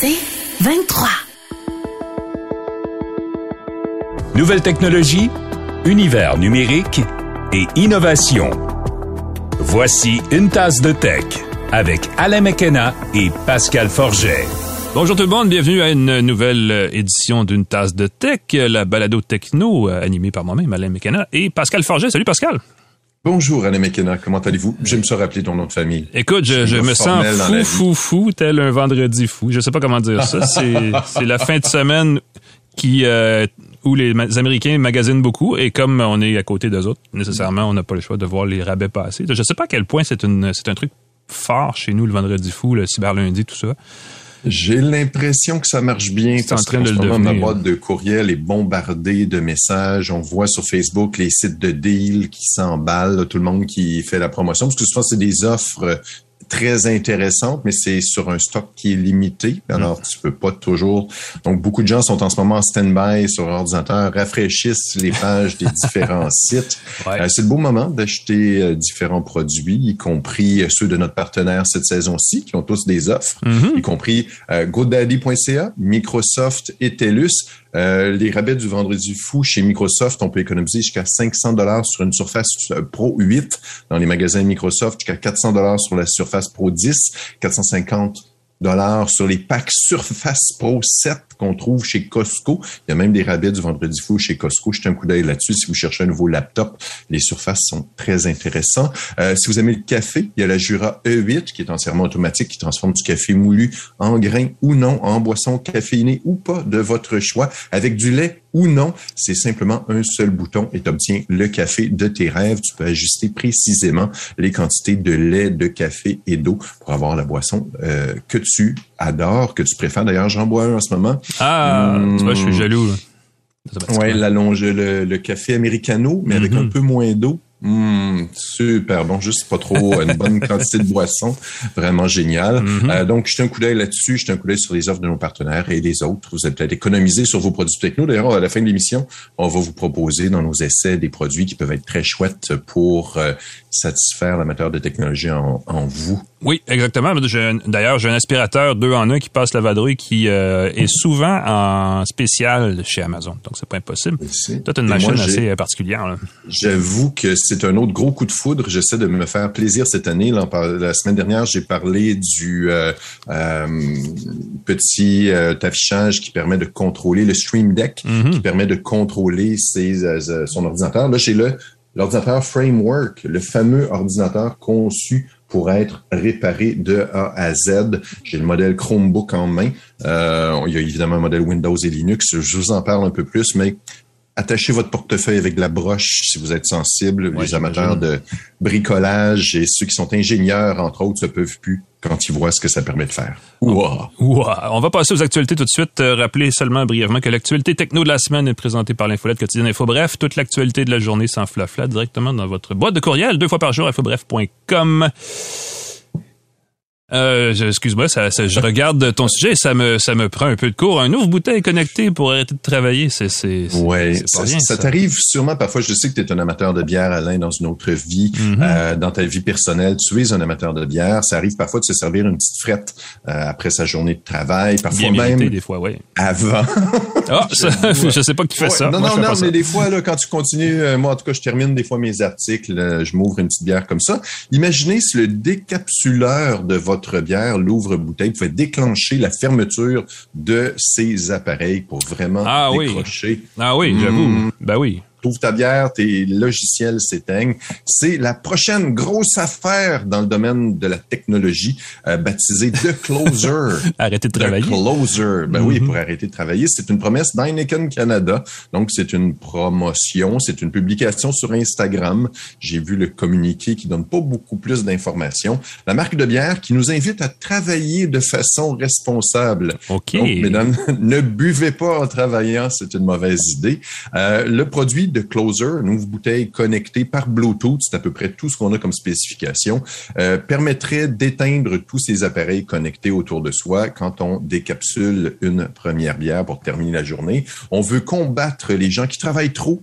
C'est 23. Nouvelle technologie, univers numérique et innovation. Voici une tasse de tech avec Alain McKenna et Pascal Forget. Bonjour tout le monde, bienvenue à une nouvelle édition d'une tasse de tech, la balado techno euh, animée par moi-même, Alain McKenna et Pascal Forget. Salut Pascal. Bonjour Alain McKenna, comment allez-vous? Je me suis rappelé ton nom de famille. Écoute, je, je me sens fou, fou, fou, tel un vendredi fou. Je sais pas comment dire ça. C'est la fin de semaine qui euh, où les Américains magasinent beaucoup et comme on est à côté d'eux autres, nécessairement, on n'a pas le choix de voir les rabais passer. Je sais pas à quel point c'est c'est un truc fort chez nous le vendredi fou, le cyber lundi, tout ça. J'ai l'impression que ça marche bien parce qu'en ce moment, ma boîte de courriel est bombardée de messages. On voit sur Facebook les sites de deal qui s'emballent, tout le monde qui fait la promotion, parce que souvent, c'est des offres très intéressante, mais c'est sur un stock qui est limité. Alors, tu peux pas toujours. Donc, beaucoup de gens sont en ce moment en stand-by sur ordinateur, rafraîchissent les pages des différents sites. Euh, c'est le beau moment d'acheter euh, différents produits, y compris euh, ceux de notre partenaire cette saison-ci, qui ont tous des offres, mm-hmm. y compris GoDaddy.ca, Microsoft et TELUS. Euh, les rabais du vendredi fou chez Microsoft, on peut économiser jusqu'à 500 dollars sur une Surface Pro 8 dans les magasins Microsoft, jusqu'à 400 dollars sur la Surface Pro 10, 450 dollars sur les packs Surface Pro 7 qu'on trouve chez Costco. Il y a même des rabais du vendredi fou chez Costco. Jetez un coup d'œil là-dessus si vous cherchez un nouveau laptop. Les surfaces sont très intéressants. Euh, si vous aimez le café, il y a la Jura E8 qui est entièrement automatique, qui transforme du café moulu en grain ou non, en boisson caféinée ou pas de votre choix, avec du lait ou non. C'est simplement un seul bouton et tu obtiens le café de tes rêves. Tu peux ajuster précisément les quantités de lait, de café et d'eau pour avoir la boisson euh, que tu adores, que tu préfères. D'ailleurs, j'en bois un en ce moment. Ah, tu vois, je suis hmm. jaloux. Oui, l'allonge, le, le, café americano, mais avec un mhm. peu moins d'eau. Mmh, super bon, juste pas trop une bonne quantité de boissons, vraiment génial. Mhm. euh, donc, jetez un coup d'œil là-dessus, jetez un coup d'œil sur les offres de nos partenaires et les autres. Vous allez peut-être économiser sur vos produits techno. D'ailleurs, à la fin de l'émission, on va vous proposer dans nos essais des produits qui peuvent être très chouettes pour euh, satisfaire l'amateur de technologie en, en vous. Oui, exactement. D'ailleurs, j'ai un aspirateur deux en un qui passe la vadrouille qui euh, est souvent en spécial chez Amazon. Donc, c'est pas impossible. C'est une machine assez particulière. J'avoue que c'est un autre gros coup de foudre. J'essaie de me faire plaisir cette année. la semaine dernière, j'ai parlé du euh, euh, petit affichage qui permet de contrôler le Stream Deck, mm-hmm. qui permet de contrôler ses, son ordinateur. Là, le l'ordinateur Framework, le fameux ordinateur conçu pour être réparé de A à Z. J'ai le modèle Chromebook en main. Euh, il y a évidemment un modèle Windows et Linux. Je vous en parle un peu plus, mais attachez votre portefeuille avec de la broche si vous êtes sensible. les amateurs de bricolage et ceux qui sont ingénieurs, entre autres, se peuvent plus quand ils voient ce que ça permet de faire. Ouah. On va passer aux actualités tout de suite. Euh, rappeler seulement brièvement que l'actualité techno de la semaine est présentée par l'infolette quotidienne Info Bref. Toute l'actualité de la journée sans flafla directement dans votre boîte de courriel deux fois par jour infobref.com. Euh, excuse-moi, ça, je regarde ton sujet et ça me, ça me prend un peu de cours. Un ouvre bouteille connecté pour arrêter de travailler, c'est, c'est, ouais, ça, ça, t'arrive sûrement parfois. Je sais que tu es un amateur de bière, Alain, dans une autre vie, mm-hmm. euh, dans ta vie personnelle, tu es un amateur de bière. Ça arrive parfois de se servir une petite frette euh, après sa journée de travail, parfois même des fois, ouais. avant. Ah, je sais pas qui fait ça. Non, non, non, mais des fois, là, quand tu continues, euh, moi en tout cas, je termine des fois mes articles, je m'ouvre une petite bière comme ça. Imaginez si le décapsuleur de votre votre bière, l'ouvre-bouteille, pouvait déclencher la fermeture de ces appareils pour vraiment ah décrocher. Oui. Ah oui, j'avoue. Hmm. Ben oui trouves ta bière, tes logiciels s'éteignent. C'est la prochaine grosse affaire dans le domaine de la technologie, euh, baptisée The Closer. arrêter de travailler. The Closer. Ben oui, mm-hmm. pour arrêter de travailler. C'est une promesse d'Heineken Canada. Donc, c'est une promotion, c'est une publication sur Instagram. J'ai vu le communiqué qui donne pas beaucoup plus d'informations. La marque de bière qui nous invite à travailler de façon responsable. OK. Donc, mesdames, ne buvez pas en travaillant, c'est une mauvaise idée. Euh, le produit de Closer, une bouteille connectée par Bluetooth, c'est à peu près tout ce qu'on a comme spécification, euh, permettrait d'éteindre tous ces appareils connectés autour de soi quand on décapsule une première bière pour terminer la journée. On veut combattre les gens qui travaillent trop,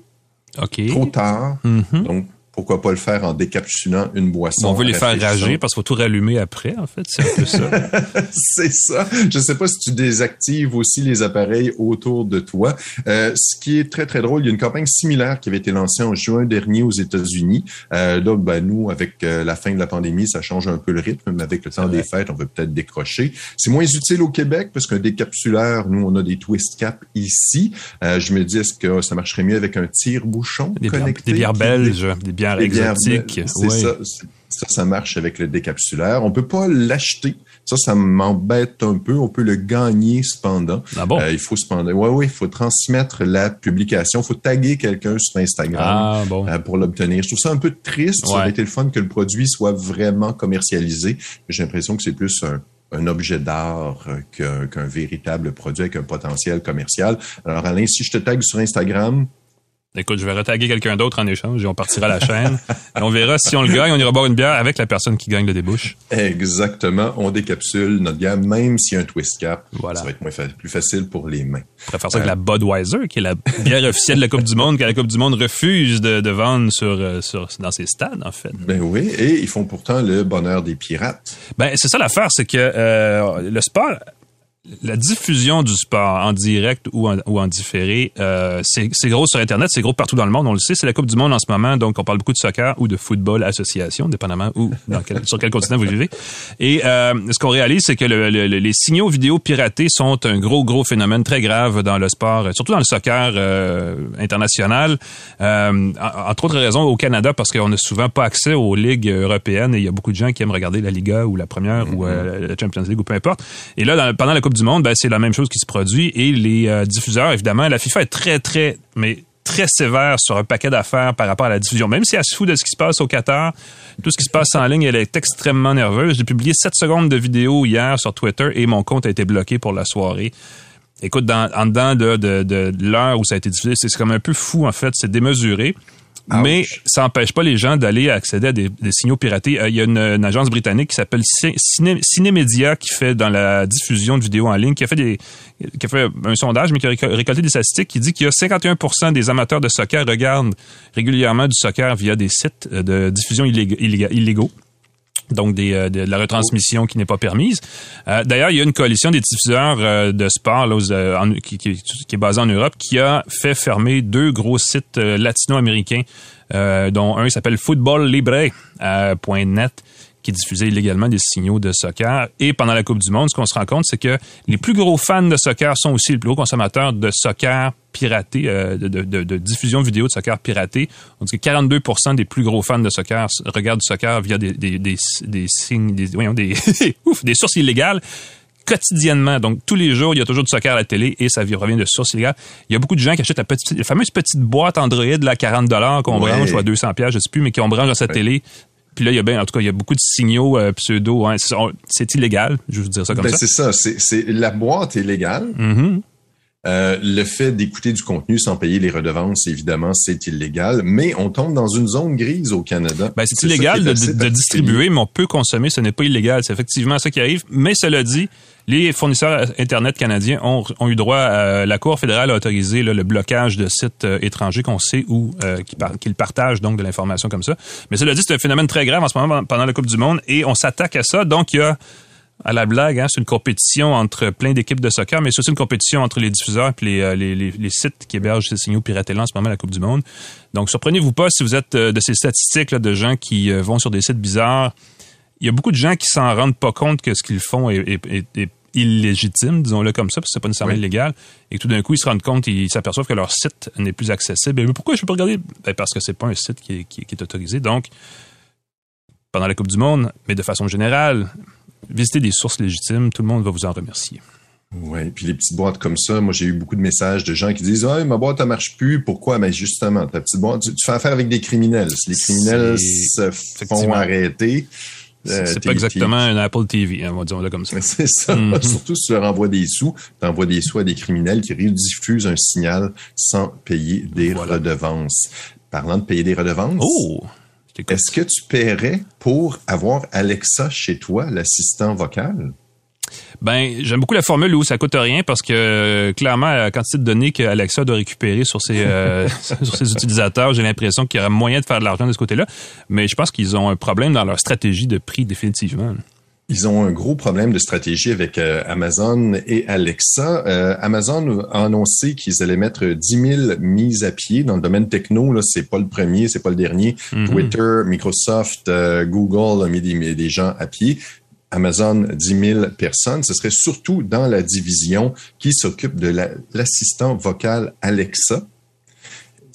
trop tard. Mm-hmm. Donc, pourquoi pas le faire en décapsulant une boisson. On veut les faire rager parce qu'il faut tout rallumer après, en fait. C'est un peu ça. c'est ça. Je sais pas si tu désactives aussi les appareils autour de toi. Euh, ce qui est très, très drôle, il y a une campagne similaire qui avait été lancée en juin dernier aux États-Unis. Euh, là, ben, nous, avec euh, la fin de la pandémie, ça change un peu le rythme, mais avec le temps des fêtes, on veut peut-être décrocher. C'est moins utile au Québec parce qu'un décapsuleur, nous, on a des twist caps ici. Euh, je me dis, est-ce que ça marcherait mieux avec un tire-bouchon connecté? des bières belges, des bières exotiques. C'est ça. Ça, ça marche avec le décapsulaire. On peut pas l'acheter. Ça, ça m'embête un peu. On peut le gagner cependant. Ah bon? Euh, il faut cependant, ouais, ouais, il faut transmettre la publication. Il faut taguer quelqu'un sur Instagram ah, bon. euh, pour l'obtenir. Je trouve ça un peu triste. Ça aurait été le fun que le produit soit vraiment commercialisé. J'ai l'impression que c'est plus un, un objet d'art qu'un véritable produit avec un potentiel commercial. Alors, Alain, si je te tague sur Instagram, Écoute, je vais retaguer quelqu'un d'autre en échange et on partira la chaîne. et on verra si on le gagne, on ira boire une bière avec la personne qui gagne le débouche. Exactement. On décapsule notre bière, même s'il y a un twist cap. Voilà. Ça va être moins plus facile pour les mains. On pourrait faire ça avec la Budweiser, qui est la bière officielle de la Coupe du Monde, que la Coupe du Monde refuse de, de vendre sur, euh, sur, dans ses stades, en fait. Ben oui, et ils font pourtant le bonheur des pirates. Ben, c'est ça l'affaire, c'est que euh, le sport la diffusion du sport en direct ou en, ou en différé, euh, c'est gros sur Internet, c'est gros partout dans le monde, on le sait. C'est la Coupe du Monde en ce moment, donc on parle beaucoup de soccer ou de football association, dépendamment où, dans quel, sur quel continent vous vivez. Et euh, ce qu'on réalise, c'est que le, le, les signaux vidéo piratés sont un gros, gros phénomène très grave dans le sport, surtout dans le soccer euh, international. Euh, entre autres raisons, au Canada, parce qu'on n'a souvent pas accès aux ligues européennes et il y a beaucoup de gens qui aiment regarder la Liga ou la première ou euh, la Champions League ou peu importe. Et là, dans, pendant la Coupe du Monde, ben, c'est la même chose qui se produit. Et les euh, diffuseurs, évidemment, la FIFA est très, très, mais très sévère sur un paquet d'affaires par rapport à la diffusion. Même si elle se fout de ce qui se passe au Qatar, tout ce qui se passe en ligne, elle est extrêmement nerveuse. J'ai publié 7 secondes de vidéo hier sur Twitter et mon compte a été bloqué pour la soirée. Écoute, en dedans de, de, de l'heure où ça a été diffusé, c'est comme un peu fou, en fait. C'est démesuré. Mais ça n'empêche pas les gens d'aller accéder à des, signaux piratés. Euh, il y a une, agence britannique qui s'appelle Ciné, Cinémédia qui fait dans la diffusion de vidéos en ligne, qui a fait des, qui a fait un sondage, mais qui a récolté des statistiques qui dit qu'il y a 51% des amateurs de soccer regardent régulièrement du soccer via des sites euh, de diffusion illégaux donc euh, de la retransmission qui n'est pas permise. Euh, D'ailleurs, il y a une coalition des diffuseurs euh, de sport là, qui, qui, qui, est basée en Europe qui a fait fermer deux gros sites latino-américains, dont un s'appelle footballlibre.net qui diffusait illégalement des signaux de soccer. Et pendant la Coupe du Monde, ce qu'on se rend compte, c'est que les plus gros fans de soccer sont aussi les plus gros consommateurs de soccer piraté, euh, de, de, de, diffusion vidéo de soccer piraté. On dit que 42% des plus gros fans de soccer regardent du soccer via des, des, des, des signes, des, voyons, des, ouf, des sources illégales quotidiennement. Donc, tous les jours, il y a toujours du soccer à la télé et ça revient de sources illégales. Il y a beaucoup de gens qui achètent la, petite, la fameuse petite boîte Android, là, 40 qu'on branche ou à 200 je sais plus, mais qui on branche dans sa télé puis là, il y a bien, en tout cas, il y a beaucoup de signaux euh, pseudo. Hein. C'est illégal, je veux dire ça comme ben, ça. C'est ça. C'est la boîte est légale. Mm-hmm. Euh, le fait d'écouter du contenu sans payer les redevances, évidemment, c'est illégal, mais on tombe dans une zone grise au Canada. Ben, c'est illégal de, de distribuer, mais on peut consommer, ce n'est pas illégal. C'est effectivement ça qui arrive. Mais cela dit, les fournisseurs Internet canadiens ont, eu droit à la Cour fédérale a autorisé le blocage de sites euh, étrangers qu'on sait où euh, qu'ils partagent donc de l'information comme ça. Mais cela dit, c'est un phénomène très grave en ce moment pendant la Coupe du Monde et on s'attaque à ça. Donc, il y a à la blague, hein, c'est une compétition entre plein d'équipes de soccer, mais c'est aussi une compétition entre les diffuseurs et les, euh, sites qui hébergent ces signaux piratés en ce moment à la Coupe du Monde. Donc, surprenez-vous pas si vous êtes de ces statistiques là, de gens qui vont sur des sites bizarres il y a beaucoup de gens qui s'en rendent pas compte que ce qu'ils font est, illégitime, disons-le comme ça, parce que c'est pas nécessairement illégal, et tout d'un coup, ils se rendent compte, ils s'aperçoivent que leur site n'est plus accessible. Mais pourquoi je peux pas regarder? Ben, parce que c'est pas un site qui est, autorisé. Donc, pendant la Coupe du Monde, mais de façon générale, visitez des sources légitimes, tout le monde va vous en remercier. Oui, puis les petites boîtes comme ça, moi j'ai eu beaucoup de messages de gens qui disent Ah, ma boîte ne marche plus, pourquoi? Mais justement, ta petite boîte, tu, fais affaire avec des criminels. Les criminels se font arrêter, euh, c'est pas exactement un Apple TV, hein, on va dire comme ça. C'est ça. Mhm. Surtout si tu leur envoies des sous, tu envoies des sous à des criminels qui rediffusent un signal sans payer des redevances. Parlant de payer des redevances. Oh! Est-ce que tu paierais pour avoir Alexa chez toi, l'assistant vocal? Ben, j'aime beaucoup la formule où ça coûte rien parce que clairement, la quantité de données qu'Alexa doit récupérer sur ses, euh, sur ses utilisateurs, j'ai l'impression qu'il y aurait moyen de faire de l'argent de ce côté-là. Mais je pense qu'ils ont un problème dans leur stratégie de prix définitivement. Ils ont un gros problème de stratégie avec euh, Amazon et Alexa. Euh, Amazon a annoncé qu'ils allaient mettre 10 000 mises à pied dans le domaine techno. Là, c'est pas le premier, c'est pas le dernier. Mm-hmm. Twitter, Microsoft, euh, Google ont mis des, gens à pied. Amazon, 10 000 personnes. Ce serait surtout dans la division qui s'occupe de l'assistant vocal Alexa.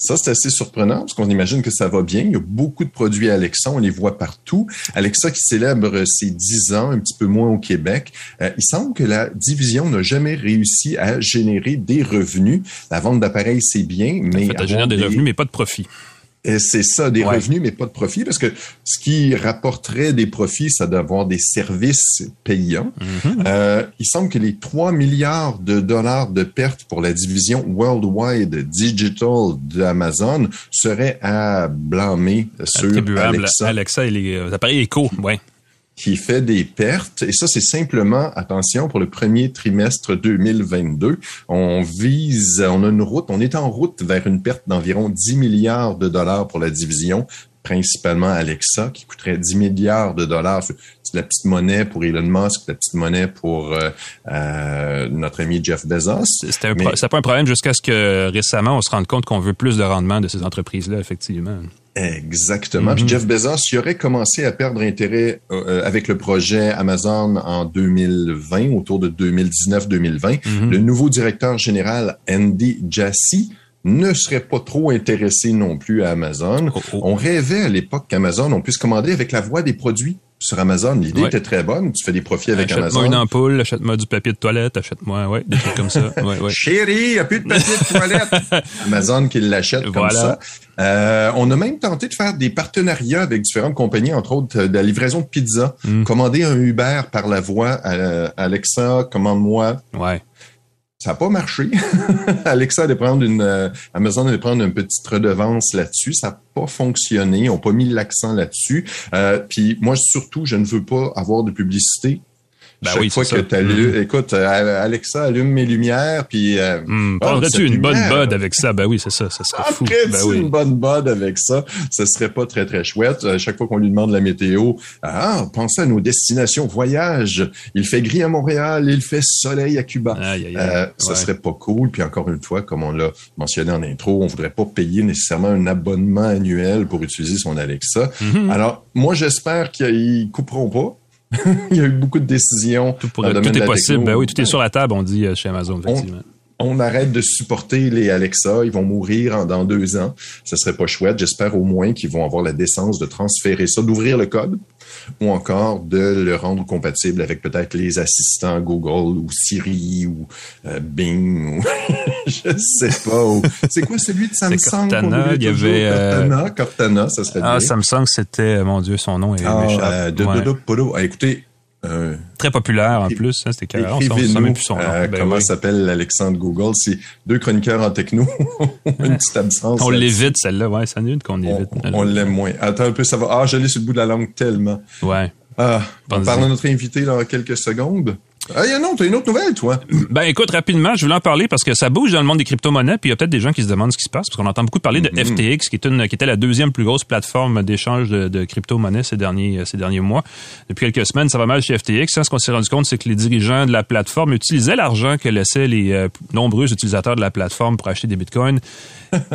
Ça, c'est assez surprenant parce qu'on imagine que ça va bien. Il y a beaucoup de produits Alexa, on les voit partout. Alexa qui célèbre ses 10 ans, un petit peu moins au Québec. Euh, il semble que la division n'a jamais réussi à générer des revenus. La vente d'appareils, c'est bien, mais... En fait, des revenus, mais pas de profit. Et c'est ça, des revenus, mais pas de profit, parce que ce qui rapporterait des profits, c'est d'avoir des services payants. Mm-hmm. euh, il semble que les 3 milliards de dollars de pertes pour la division Worldwide Digital d'Amazon seraient à blâmer sur Alexa. Alexa et les euh, appareils éco, ouais qui fait des pertes. Et ça, c'est simplement, attention, pour le premier trimestre 2022. On vise, on a une route, on est en route vers une perte d'environ 10 milliards de dollars pour la division principalement Alexa, qui coûterait 10 milliards de dollars. C'est la petite monnaie pour Elon Musk, la petite monnaie pour euh, euh, notre ami Jeff Bezos. C'était pas un problème jusqu'à ce que récemment, on se rende compte qu'on veut plus de rendement de ces entreprises-là, effectivement. Exactement. Puis mm-hmm. Jeff Bezos, il aurait commencé à perdre intérêt euh, avec le projet Amazon en 2020, autour de 2019-2020. Mm-hmm. Le nouveau directeur général, Andy Jassy, ne serait pas trop intéressé non plus à Amazon. Oh, oh. On rêvait à l'époque qu'Amazon, on puisse commander avec la voix des produits sur Amazon. L'idée était très bonne. Tu fais des profits avec Amazon. Achète-moi une ampoule, achète-moi du papier de toilette, achète-moi, ouais, des trucs comme ça. Ouais, ouais. Chérie, il n'y a plus de papier de toilette. Amazon qui l'achète comme ça. Euh, on a même tenté de faire des partenariats avec différentes compagnies, entre autres de la livraison de pizza. Mm. Commander un Uber par la voix, Alexa, commande-moi. Ouais. Ça n'a pas marché. Alexa allait prendre une, euh, Amazon allait prendre une petite redevance là-dessus. Ça n'a pas fonctionné. Ils n'ont pas mis l'accent là-dessus. Euh, puis moi, surtout, je ne veux pas avoir de publicité ben Chaque oui, fois que tu allumes, mm-hmm. écoute, euh, Alexa, allume mes lumières, puis... Euh, mm, tu une bonne bode avec ça? Ben oui, c'est ça, ça serait fou. Ben oui. une bonne bode avec ça? Ce serait pas très, très chouette. Euh, chaque fois qu'on lui demande la météo, ah, pensez à nos destinations voyage. Il fait gris à Montréal, il fait soleil à Cuba. Euh, ça serait pas cool. Puis encore une fois, comme on l'a mentionné en intro, on voudrait pas payer nécessairement un abonnement annuel pour utiliser son Alexa. Mm-hmm. Alors, moi, j'espère qu'ils couperont pas il y a eu beaucoup de décisions. Tout, tout est possible. Ben oui, tout est sur la table, on dit euh, chez Amazon, effectivement. On, arrête de supporter les Alexa. Ils vont mourir dans deux ans. Ce serait pas chouette. J'espère au moins qu'ils vont avoir la décence de transférer ça, d'ouvrir le code ou encore de le rendre compatible avec peut-être les assistants Google ou Siri ou euh, Bing ou je sais pas. C'est quoi celui de Samsung? Cortana, il y avait euh, Cortana, Cortana, ça serait ah, Samsung, c'était, mon Dieu, son nom est ah, euh, de, de, de, ah, écoutez, euh, Très populaire en plus, hein, c'était carrément. On plus son nom. Euh, ben comment s'appelle Alexandre Google? C'est deux chroniqueurs en techno. une petite absence. On l'évite, celle-là, ouais, ça une qu'on évite. On, l'aime moins. Attends un peu, ça va. Ah, je l'ai sur le bout de la langue tellement. Ouais. Ah, on parle de notre invité dans quelques secondes. Ah, y a non, t'as une autre nouvelle, toi. Ben, écoute, rapidement, je voulais en parler parce que ça bouge dans le monde des crypto-monnaies, puis il y a peut-être des gens qui se demandent ce qui se passe, parce qu'on entend beaucoup parler de mm-hmm. FTX, qui est une, qui était la deuxième plus grosse plateforme d'échange de, de crypto-monnaies ces derniers, ces derniers mois. Depuis quelques semaines, ça va mal chez FTX. Hein. Ce qu'on s'est rendu compte, c'est que les dirigeants de la plateforme utilisaient l'argent que laissaient les euh, nombreux utilisateurs de la plateforme pour acheter des bitcoins.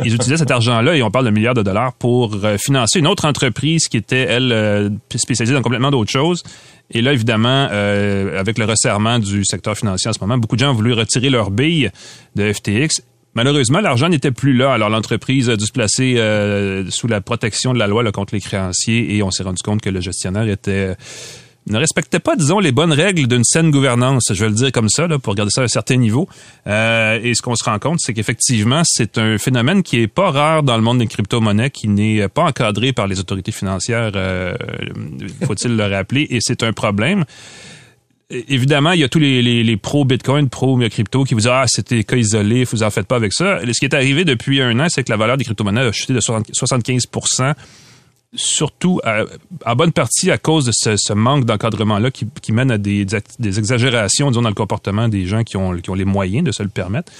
Ils utilisaient cet argent-là, et on parle de milliards de dollars, pour euh, financer une autre entreprise qui était, elle, euh, spécialisée dans complètement d'autres choses. Et là, évidemment, euh, avec le resserrement du secteur financier en ce moment, beaucoup de gens ont voulu retirer leur bille de FTX. Malheureusement, l'argent n'était plus là. Alors, l'entreprise a dû se placer euh, sous la protection de la loi là, contre les créanciers et on s'est rendu compte que le gestionnaire était ne respectait pas, disons, les bonnes règles d'une saine gouvernance. Je vais le dire comme ça, là, pour garder ça à un certain niveau. Euh, et ce qu'on se rend compte, c'est qu'effectivement, c'est un phénomène qui est pas rare dans le monde des crypto-monnaies, qui n'est pas encadré par les autorités financières, euh, faut-il le rappeler, et c'est un problème évidemment, il y a tous les, les, les pro-Bitcoin, pro-crypto qui vous disent Ah, c'était cas isolé, vous en faites pas avec ça. ce qui est arrivé depuis un an, c'est que la valeur des crypto-monnaies a chuté de 75 surtout en bonne partie à cause de ce, manque d'encadrement-là qui, mène à des, exagérations, disons, dans le comportement des gens qui ont, les moyens de se le permettre.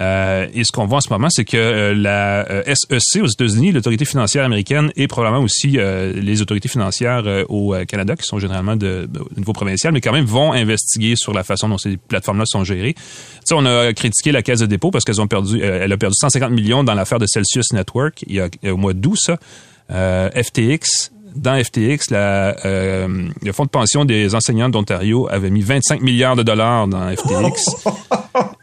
Euh, et ce qu'on voit en ce moment, c'est que euh, la euh, SEC aux États-Unis, l'autorité financière américaine, et probablement aussi les autorités financières au Canada, qui sont généralement de, niveau provincial, mais quand même vont investiguer sur la façon dont ces plateformes-là sont gérées. On a critiqué la Caisse de dépôt parce qu'elles ont perdu, a perdu 150 millions dans l'affaire de Celsius Network il y a, au mois d'août, ça. FTX dans FTX, la, euh, le fonds de pension des enseignants d'Ontario avait mis 25 milliards de dollars dans FTX.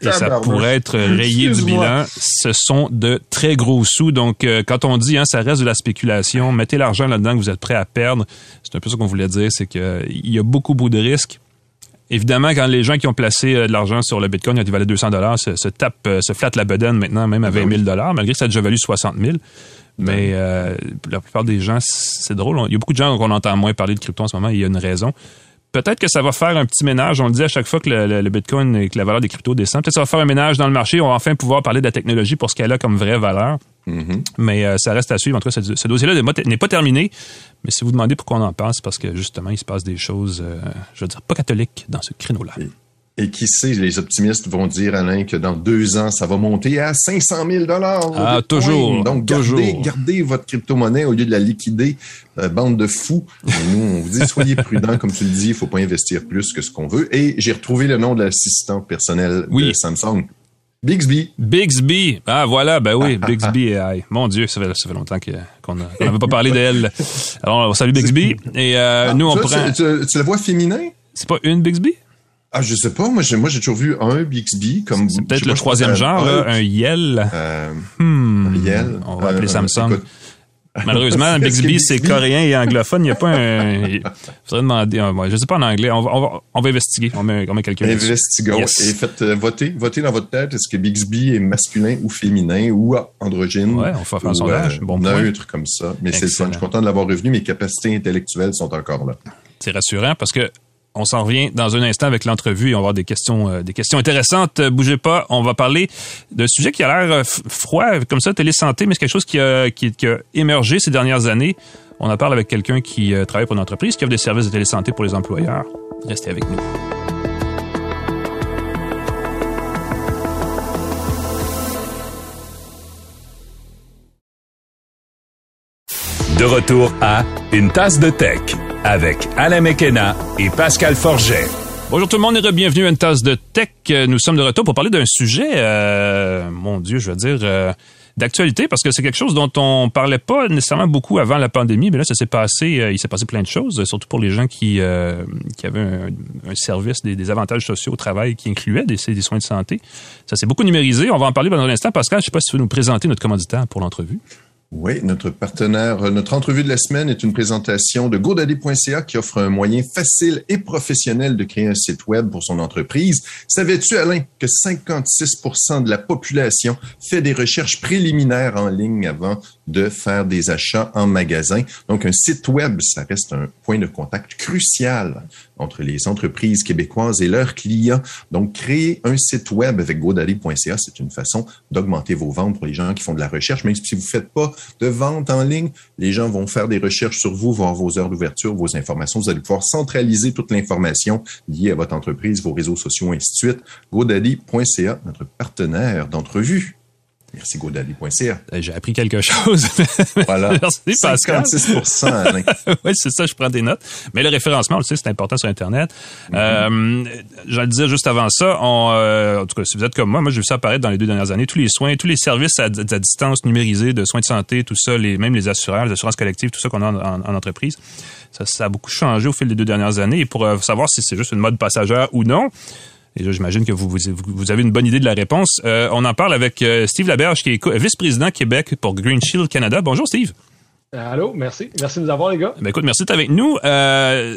et ça pourrait être rayé du bilan. Ce sont de très gros sous. Donc, euh, quand on dit, hein, ça reste de la spéculation, mettez l'argent là-dedans que vous êtes prêt à perdre. C'est un peu ça qu'on voulait dire, c'est qu'il y a beaucoup, beaucoup de risques. Évidemment, quand les gens qui ont placé euh, de l'argent sur le Bitcoin, qui valait 200 dollars, se, se tapent, se flattent la bedaine maintenant, même à 20 000 dollars, malgré que ça a déjà valu 60 000. Mais euh, la plupart des gens, c'est drôle. Il y a beaucoup de gens qu'on entend moins parler de crypto en ce moment. Il y a une raison. Peut-être que ça va faire un petit ménage. On le dit à chaque fois que le, Bitcoin et que la valeur des cryptos descend. Peut-être que ça va faire un ménage dans le marché. On va enfin pouvoir parler de la technologie pour ce qu'elle a comme vraie valeur. Mm-hmm. Mais euh, ça reste à suivre. En tout cas, ce, dossier-là n'est pas terminé. Mais si vous demandez pourquoi on en parle, c'est parce que justement, il se passe des choses, euh, je veux dire, pas catholiques dans ce créneau-là. Et qui sait, les optimistes vont dire, Alain, que dans deux ans, ça va monter à 500 000 Ah, toujours. Donc, gardez, gardez votre crypto-monnaie au lieu de la liquider. Euh, bande de fous. nous, on vous dit, soyez prudents. Comme tu le dis, il faut pas investir plus que ce qu'on veut. Et j'ai retrouvé le nom de l'assistant personnel de Samsung. Bixby. Bixby. Ah, voilà, ben oui, Bixby AI. Mon Dieu, ça fait, ça fait longtemps qu'on n'avait pas parlé d'elle. Alors, salut Bixby. Et euh, ah, nous, on prend... Tu, tu, la vois féminin? C'est pas une Bixby? Ah, je sais pas. Moi, j'ai, moi, j'ai toujours vu un Bixby comme. C'est peut-être le troisième genre, un, Yell. Euh, hmm, un Yell. On va appeler euh, Samsung. Malheureusement, Bixby, c'est coréen et anglophone. Il n'y a pas un. Il faudrait demander. Je je sais pas en anglais. On va, on va, on va investiguer. On met, on met quelqu'un. Investigons. Et faites euh, voter. Votez dans votre tête. Est-ce que Bixby est masculin ou féminin ou androgyne? Ouais, on va faire un sondage. bon neutre comme ça. Mais c'est ça. Je suis content de l'avoir revenu. Mes capacités intellectuelles sont encore là. C'est rassurant parce que on s'en revient dans un instant avec l'entrevue et on va avoir des questions, euh, des questions intéressantes. Euh, bougez pas, on va parler d'un sujet qui a l'air euh, froid, comme ça, télésanté, mais c'est quelque chose qui a, qui, a émergé ces dernières années. On en parle avec quelqu'un qui travaille pour une entreprise qui offre des services de télésanté pour les employeurs. Restez avec nous. De retour à Une tasse de tech avec Alain Mekena et Pascal Forget. Bonjour tout le monde et bienvenue à une tasse de tech. Nous sommes de retour pour parler d'un sujet, euh, mon Dieu, je veux dire, euh, d'actualité parce que c'est quelque chose dont on parlait pas nécessairement beaucoup avant la pandémie, mais là ça s'est passé, euh, il s'est passé plein de choses, surtout pour les gens qui qui avaient un, service, des, avantages sociaux au travail qui incluaient des, soins de santé. Ça s'est beaucoup numérisé. On va en parler dans un instant. Pascal, je sais pas si tu veux nous présenter notre commanditaire pour l'entrevue. Oui, notre partenaire, euh, notre entrevue de la semaine est une présentation de GoDaddy.ca qui offre un moyen facile et professionnel de créer un site web pour son entreprise. Savais-tu, Alain, que 56 de la population fait des recherches préliminaires en ligne avant de faire des achats en magasin? Donc, un site web, ça reste un point de contact crucial entre les entreprises québécoises et leurs clients. Donc, créer un site web avec GoDaddy.ca, c'est une façon d'augmenter vos ventes pour les gens qui font de la recherche. Même si vous ne faites pas de vente en ligne, les gens vont faire des recherches sur vous, voir vos heures d'ouverture, vos informations. Vous allez pouvoir centraliser toute l'information liée à votre entreprise, vos réseaux sociaux, ainsi de suite. GoDaddy.ca, notre partenaire d'entrevue. Merci GoDaddy.ca. J'ai appris quelque chose. Voilà. Merci Pascal. 56% Oui, c'est ça, je prends des notes. Mais le référencement, on le sait, c'est important sur Internet. Mm -hmm. euh, je le disais juste avant ça, on, euh, en tout cas, si vous êtes comme moi, moi j'ai vu ça apparaître dans les deux dernières années, tous les soins, tous les services à, distance numérisés de soins de santé, tout ça, les, même les assureurs, les assurances collectives, tout ça qu'on a en, entreprise. Ça, ça, a beaucoup changé au fil des deux dernières années. Et pour euh, savoir si c'est juste une mode passagère ou non, et j'imagine que vous, vous, avez une bonne idée de la réponse. Euh, on en parle avec euh, Steve Laberge, qui est vice-président Québec pour Green Shield Canada. Bonjour, Steve. Euh, allô, merci. Merci de nous avoir, les gars. Ben écoute, merci d'être avec nous. Euh,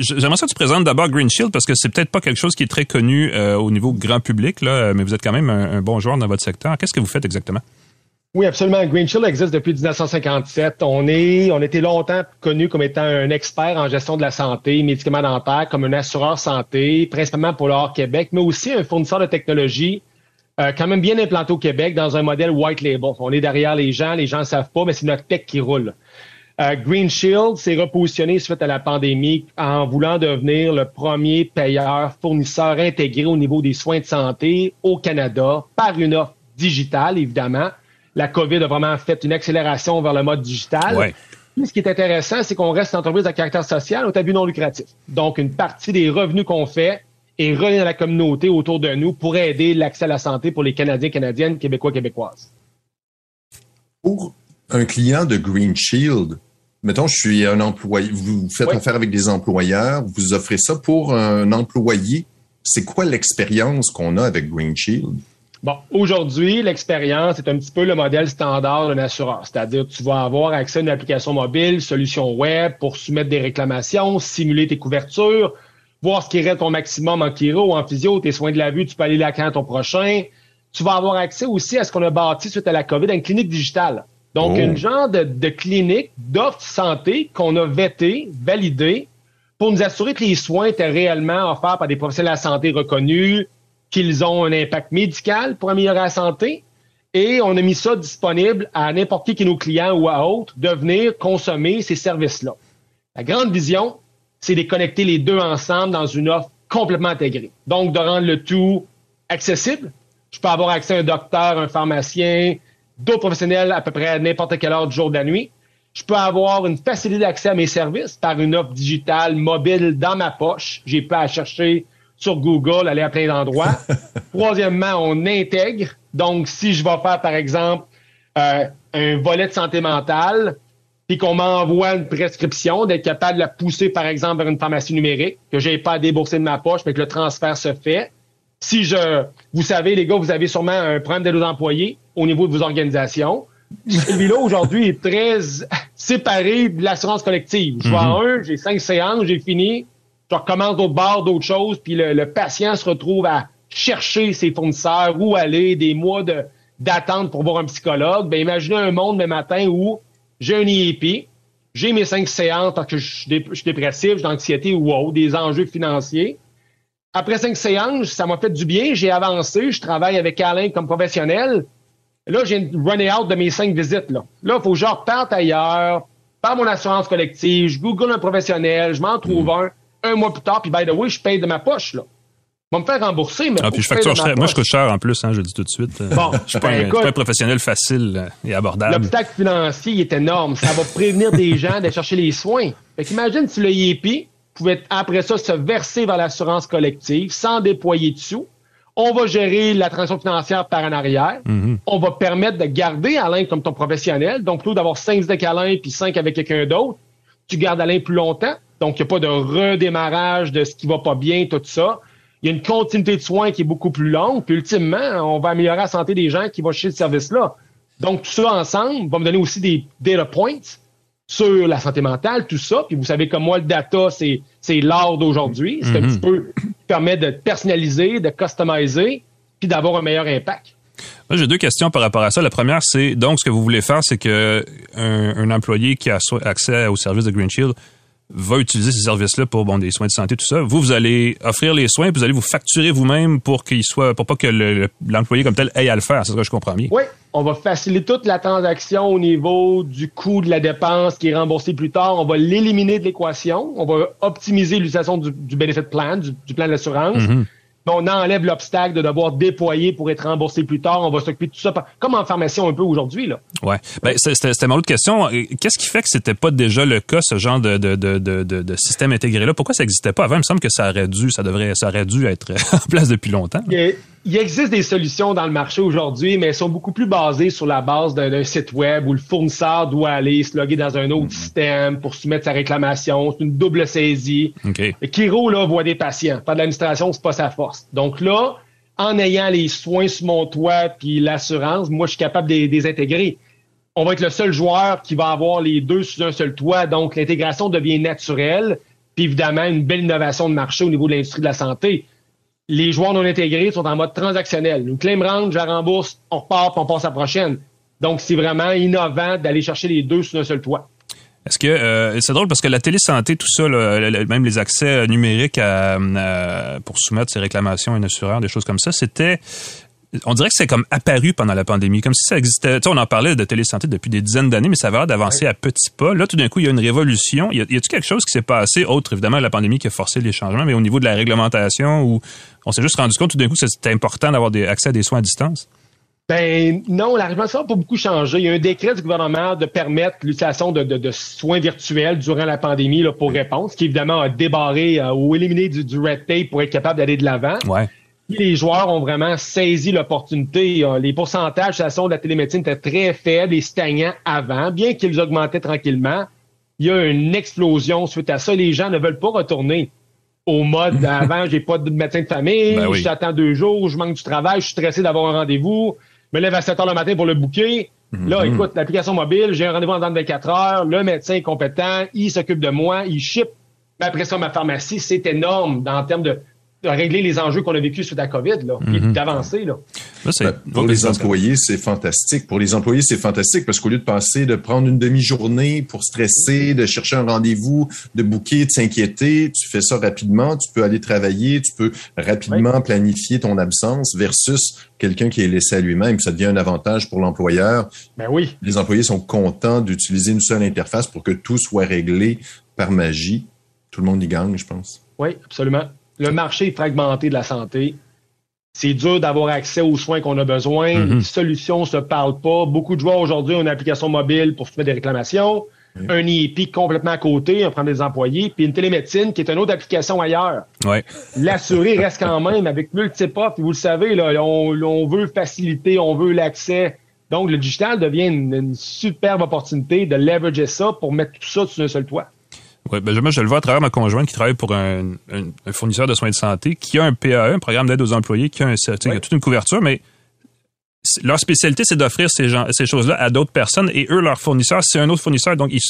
J'aimerais ça que tu présentes d'abord Green Shield parce que c'est peut-être pas quelque chose qui est très connu au niveau grand public, là, mais vous êtes quand même un, un bon joueur dans votre secteur. Qu'est-ce que vous faites exactement? Oui, absolument. Green Shield existe depuis 1957. On est, on était longtemps connu comme étant un expert en gestion de la santé, médicaments dentaires, comme un assureur santé, principalement pour le Québec, mais aussi un fournisseur de technologie euh, quand même bien implanté au Québec dans un modèle white label. On est derrière les gens, les gens ne savent pas, mais c'est notre tech qui roule. Euh, Green Shield s'est repositionné suite à la pandémie en voulant devenir le premier payeur fournisseur intégré au niveau des soins de santé au Canada par une offre digitale, évidemment. La COVID a vraiment fait une accélération vers le mode digital. Ce qui est intéressant, c'est qu'on reste une entreprise à caractère social au but non lucratif. Donc, une partie des revenus qu'on fait est reliée à la communauté autour de nous pour aider l'accès à la santé pour les Canadiens, Canadiennes, Québécois, Québécoises. Pour un client de Green Shield, mettons, je suis un employé, vous faites affaire avec des employeurs, vous offrez ça pour un employé. C'est quoi l'expérience qu'on a avec Green Shield? Bon, aujourd'hui, l'expérience est un petit peu le modèle standard d'un assureur. C'est-à-dire, tu vas avoir accès à une application mobile, solution web pour soumettre des réclamations, simuler tes couvertures, voir ce qui irait ton maximum en chiro ou en physio, tes soins de la vue, tu peux aller là quand ton prochain. Tu vas avoir accès aussi à ce qu'on a bâti suite à la COVID, à une clinique digitale. Donc, oh. une genre de, de clinique d'offres santé qu'on a vetté, validé, pour nous assurer que les soins étaient réellement offerts par des professionnels de la santé reconnus, qu'ils ont un impact médical pour améliorer la santé. Et on a mis ça disponible à n'importe qui qui est nos clients ou à autres de venir consommer ces services-là. La grande vision, c'est de connecter les deux ensemble dans une offre complètement intégrée. Donc, de rendre le tout accessible. Je peux avoir accès à un docteur, un pharmacien, d'autres professionnels à peu près à n'importe quelle heure du jour de la nuit. Je peux avoir une facilité d'accès à mes services par une offre digitale mobile dans ma poche. J'ai pas à chercher sur Google, aller à plein d'endroits. Troisièmement, on intègre. Donc, si je vais faire, par exemple, euh, un volet de santé mentale, puis qu'on m'envoie une prescription, d'être capable de la pousser, par exemple, vers une pharmacie numérique, que j'ai pas à débourser de ma poche, mais que le transfert se fait. Si je, vous savez, les gars, vous avez sûrement un problème de aux employés au niveau de vos organisations. Celui-là, aujourd'hui, est très séparé de l'assurance collective. Je vois mm-hmm. un, j'ai cinq séances, j'ai fini, je recommence d'autres bars, d'autres choses, puis le, patient se retrouve à chercher ses fournisseurs, où aller, des mois de, d'attente pour voir un psychologue. Ben, imaginez un monde le matin où j'ai un IEP, j'ai mes cinq séances parce que je suis, dépressif, j'ai d'anxiété ou autre, des enjeux financiers. Après cinq séances, ça m'a fait du bien, j'ai avancé, je travaille avec Alain comme professionnel. Là, j'ai runné out de mes cinq visites. Là, là il faut que je reparte ailleurs, par mon assurance collective, je google un professionnel, je m'en trouve hmm. un. Un mois plus tard, puis by the way, je paye de ma poche. Là. On va me faire rembourser, mais. Ah, puis je facture cher. Moi, je coûte cher en plus, hein, je dis tout de suite. Bon, je suis pas, ben, un, professionnel facile euh, et abordable. L'obstacle financier est énorme. Ça va prévenir des gens d'aller chercher les soins. Fait qu'imagine si le IEP pouvait, après ça, se verser vers l'assurance collective sans déployer de sous. On va gérer la transaction financière par en arrière. Mm-hmm. On va permettre de garder Alain comme ton professionnel. Donc, plutôt d'avoir cinq avec Alain puis cinq avec quelqu'un d'autre, tu gardes Alain plus longtemps. Donc, il n'y a pas de redémarrage de ce qui va pas bien, tout ça. Il y a une continuité de soins qui est beaucoup plus longue. Puis, ultimement, on va améliorer la santé des gens qui vont chez ce service-là. Donc, tout ça ensemble va me donner aussi des data points sur la santé mentale, tout ça. Puis vous savez comme moi, le data, c'est, c'est l'art d'aujourd'hui. C'est un mhm. petit peu qui permet de personnaliser, de customiser, puis d'avoir un meilleur impact. Moi, j'ai deux questions par rapport à ça. La première, c'est donc ce que vous voulez faire, c'est que un, employé qui a accès au service de Green Shield va utiliser ces services-là pour bon des soins de santé, tout ça. Vous, vous allez offrir les soins, puis vous allez vous facturer vous-même pour qu'il soit, pour pas que l'employé comme tel ait à le faire. C'est ce que je comprends bien. Oui, on va faciliter toute la transaction au niveau du coût de la dépense qui est remboursé plus tard. On va l'éliminer de l'équation. On va optimiser l'utilisation du, benefit plan, du, plan d'assurance. Mm-hmm on enlève l'obstacle de devoir déployer pour être remboursé plus tard. On va s'occuper de tout ça, comme en pharmacie un peu aujourd'hui. Là. Ouais. Ben, c'était ma autre question. Qu'est-ce qui fait que c'était pas déjà le cas, ce genre de, de, de, de, de système intégré-là? Pourquoi ça n'existait pas avant? Il me semble que ça aurait dû, ça devrait, ça aurait dû être en place depuis longtemps il existe des solutions dans le marché aujourd'hui, mais elles sont beaucoup plus basées sur la base d'un site web où le fournisseur doit aller se loguer dans un autre mhm. système pour soumettre sa réclamation. C'est une double saisie. Okay. Kiro, là, voit des patients. Pas de l'administration, c'est pas sa force. Donc là, en ayant les soins sur mon toit puis l'assurance, moi, je suis capable de les intégrer. On va être le seul joueur qui va avoir les deux sur un seul toit. Donc, l'intégration devient naturelle. Puis évidemment, une belle innovation de marché au niveau de l'industrie de la santé les joueurs non intégrés sont en mode transactionnel. Une claim range, je la rembourse, on repart, puis on passe à la prochaine. Donc, c'est vraiment innovant d'aller chercher les deux sur un seul toit. Est-ce que euh, c'est drôle parce que la télésanté, tout ça, même les accès numériques pour soumettre ses réclamations à un assureur, des choses comme ça, c'était on dirait que c'est comme apparu pendant la pandémie, comme si ça existait. Tu sais, on en parlait de télésanté depuis des dizaines d'années, mais ça va d'avancer à petits pas. Là, tout d'un coup, il y a une révolution. Y a-t-il quelque chose qui s'est passé, autre évidemment la pandémie qui a forcé les changements, mais au niveau de la réglementation, où on s'est juste rendu compte tout d'un coup que c'était important d'avoir des accès à des soins à distance? Ben non, la réglementation n'a pas beaucoup changé. Il y a un décret du gouvernement de permettre l'utilisation de, soins virtuels durant la pandémie là, pour répondre, ce qui évidemment a débarré euh, ou éliminé du, du red tape pour être capable d'aller de l'avant. Ouais les joueurs ont vraiment saisi l'opportunité. Les pourcentages de la télémédecine étaient très faibles et stagnants avant, bien qu'ils augmentaient tranquillement. Il y a une explosion suite à ça. Les gens ne veulent pas retourner au mode avant, j'ai pas de médecin de famille, ben j'attends deux jours, je manque du travail, je suis stressé d'avoir un rendez-vous, je me lève à 7 heures le matin pour le. Là, mhm. écoute, l'application mobile, j'ai un rendez-vous en 24 heures, le médecin est compétent, il s'occupe de moi, il ship. après ça, ma pharmacie, c'est énorme en termes de, de régler les enjeux qu'on a vécu suite à la COVID, là, mhm. d'avancer. Là. Ben, pour les employés, c'est fantastique. Pour les employés, c'est fantastique parce qu'au lieu de penser de prendre une demi-journée pour stresser, de chercher un rendez-vous, de booker, de s'inquiéter, tu fais ça rapidement, tu peux aller travailler, tu peux rapidement planifier ton absence versus quelqu'un qui est laissé à lui-même. Ça devient un avantage pour l'employeur. Ben oui. Les employés sont contents d'utiliser une seule interface pour que tout soit réglé par magie. Tout le monde y gagne, je pense. Oui, absolument le marché est fragmenté de la santé. C'est dur d'avoir accès aux soins qu'on a besoin. Mhm. Les solutions ne se parlent pas. Beaucoup de joueurs aujourd'hui ont une application mobile pour faire des réclamations. Un IEP complètement à côté, on prend des employés, puis une télémédecine qui est une autre application ailleurs. Ouais. L'assuré reste quand même avec multiples puis vous le savez, là, on, veut faciliter, on veut l'accès. Donc, le digital devient une, une superbe opportunité de leverager ça pour mettre tout ça sur un seul toit. Oui, ben, moi, je le vois à travers ma conjointe qui travaille pour un, fournisseur de soins de santé, qui a un PAE, un programme d'aide aux employés, qui a, un, a toute une couverture, mais leur spécialité, c'est d'offrir ces, ces choses-là à d'autres personnes et eux, leur fournisseur, c'est un autre fournisseur. Donc, ils,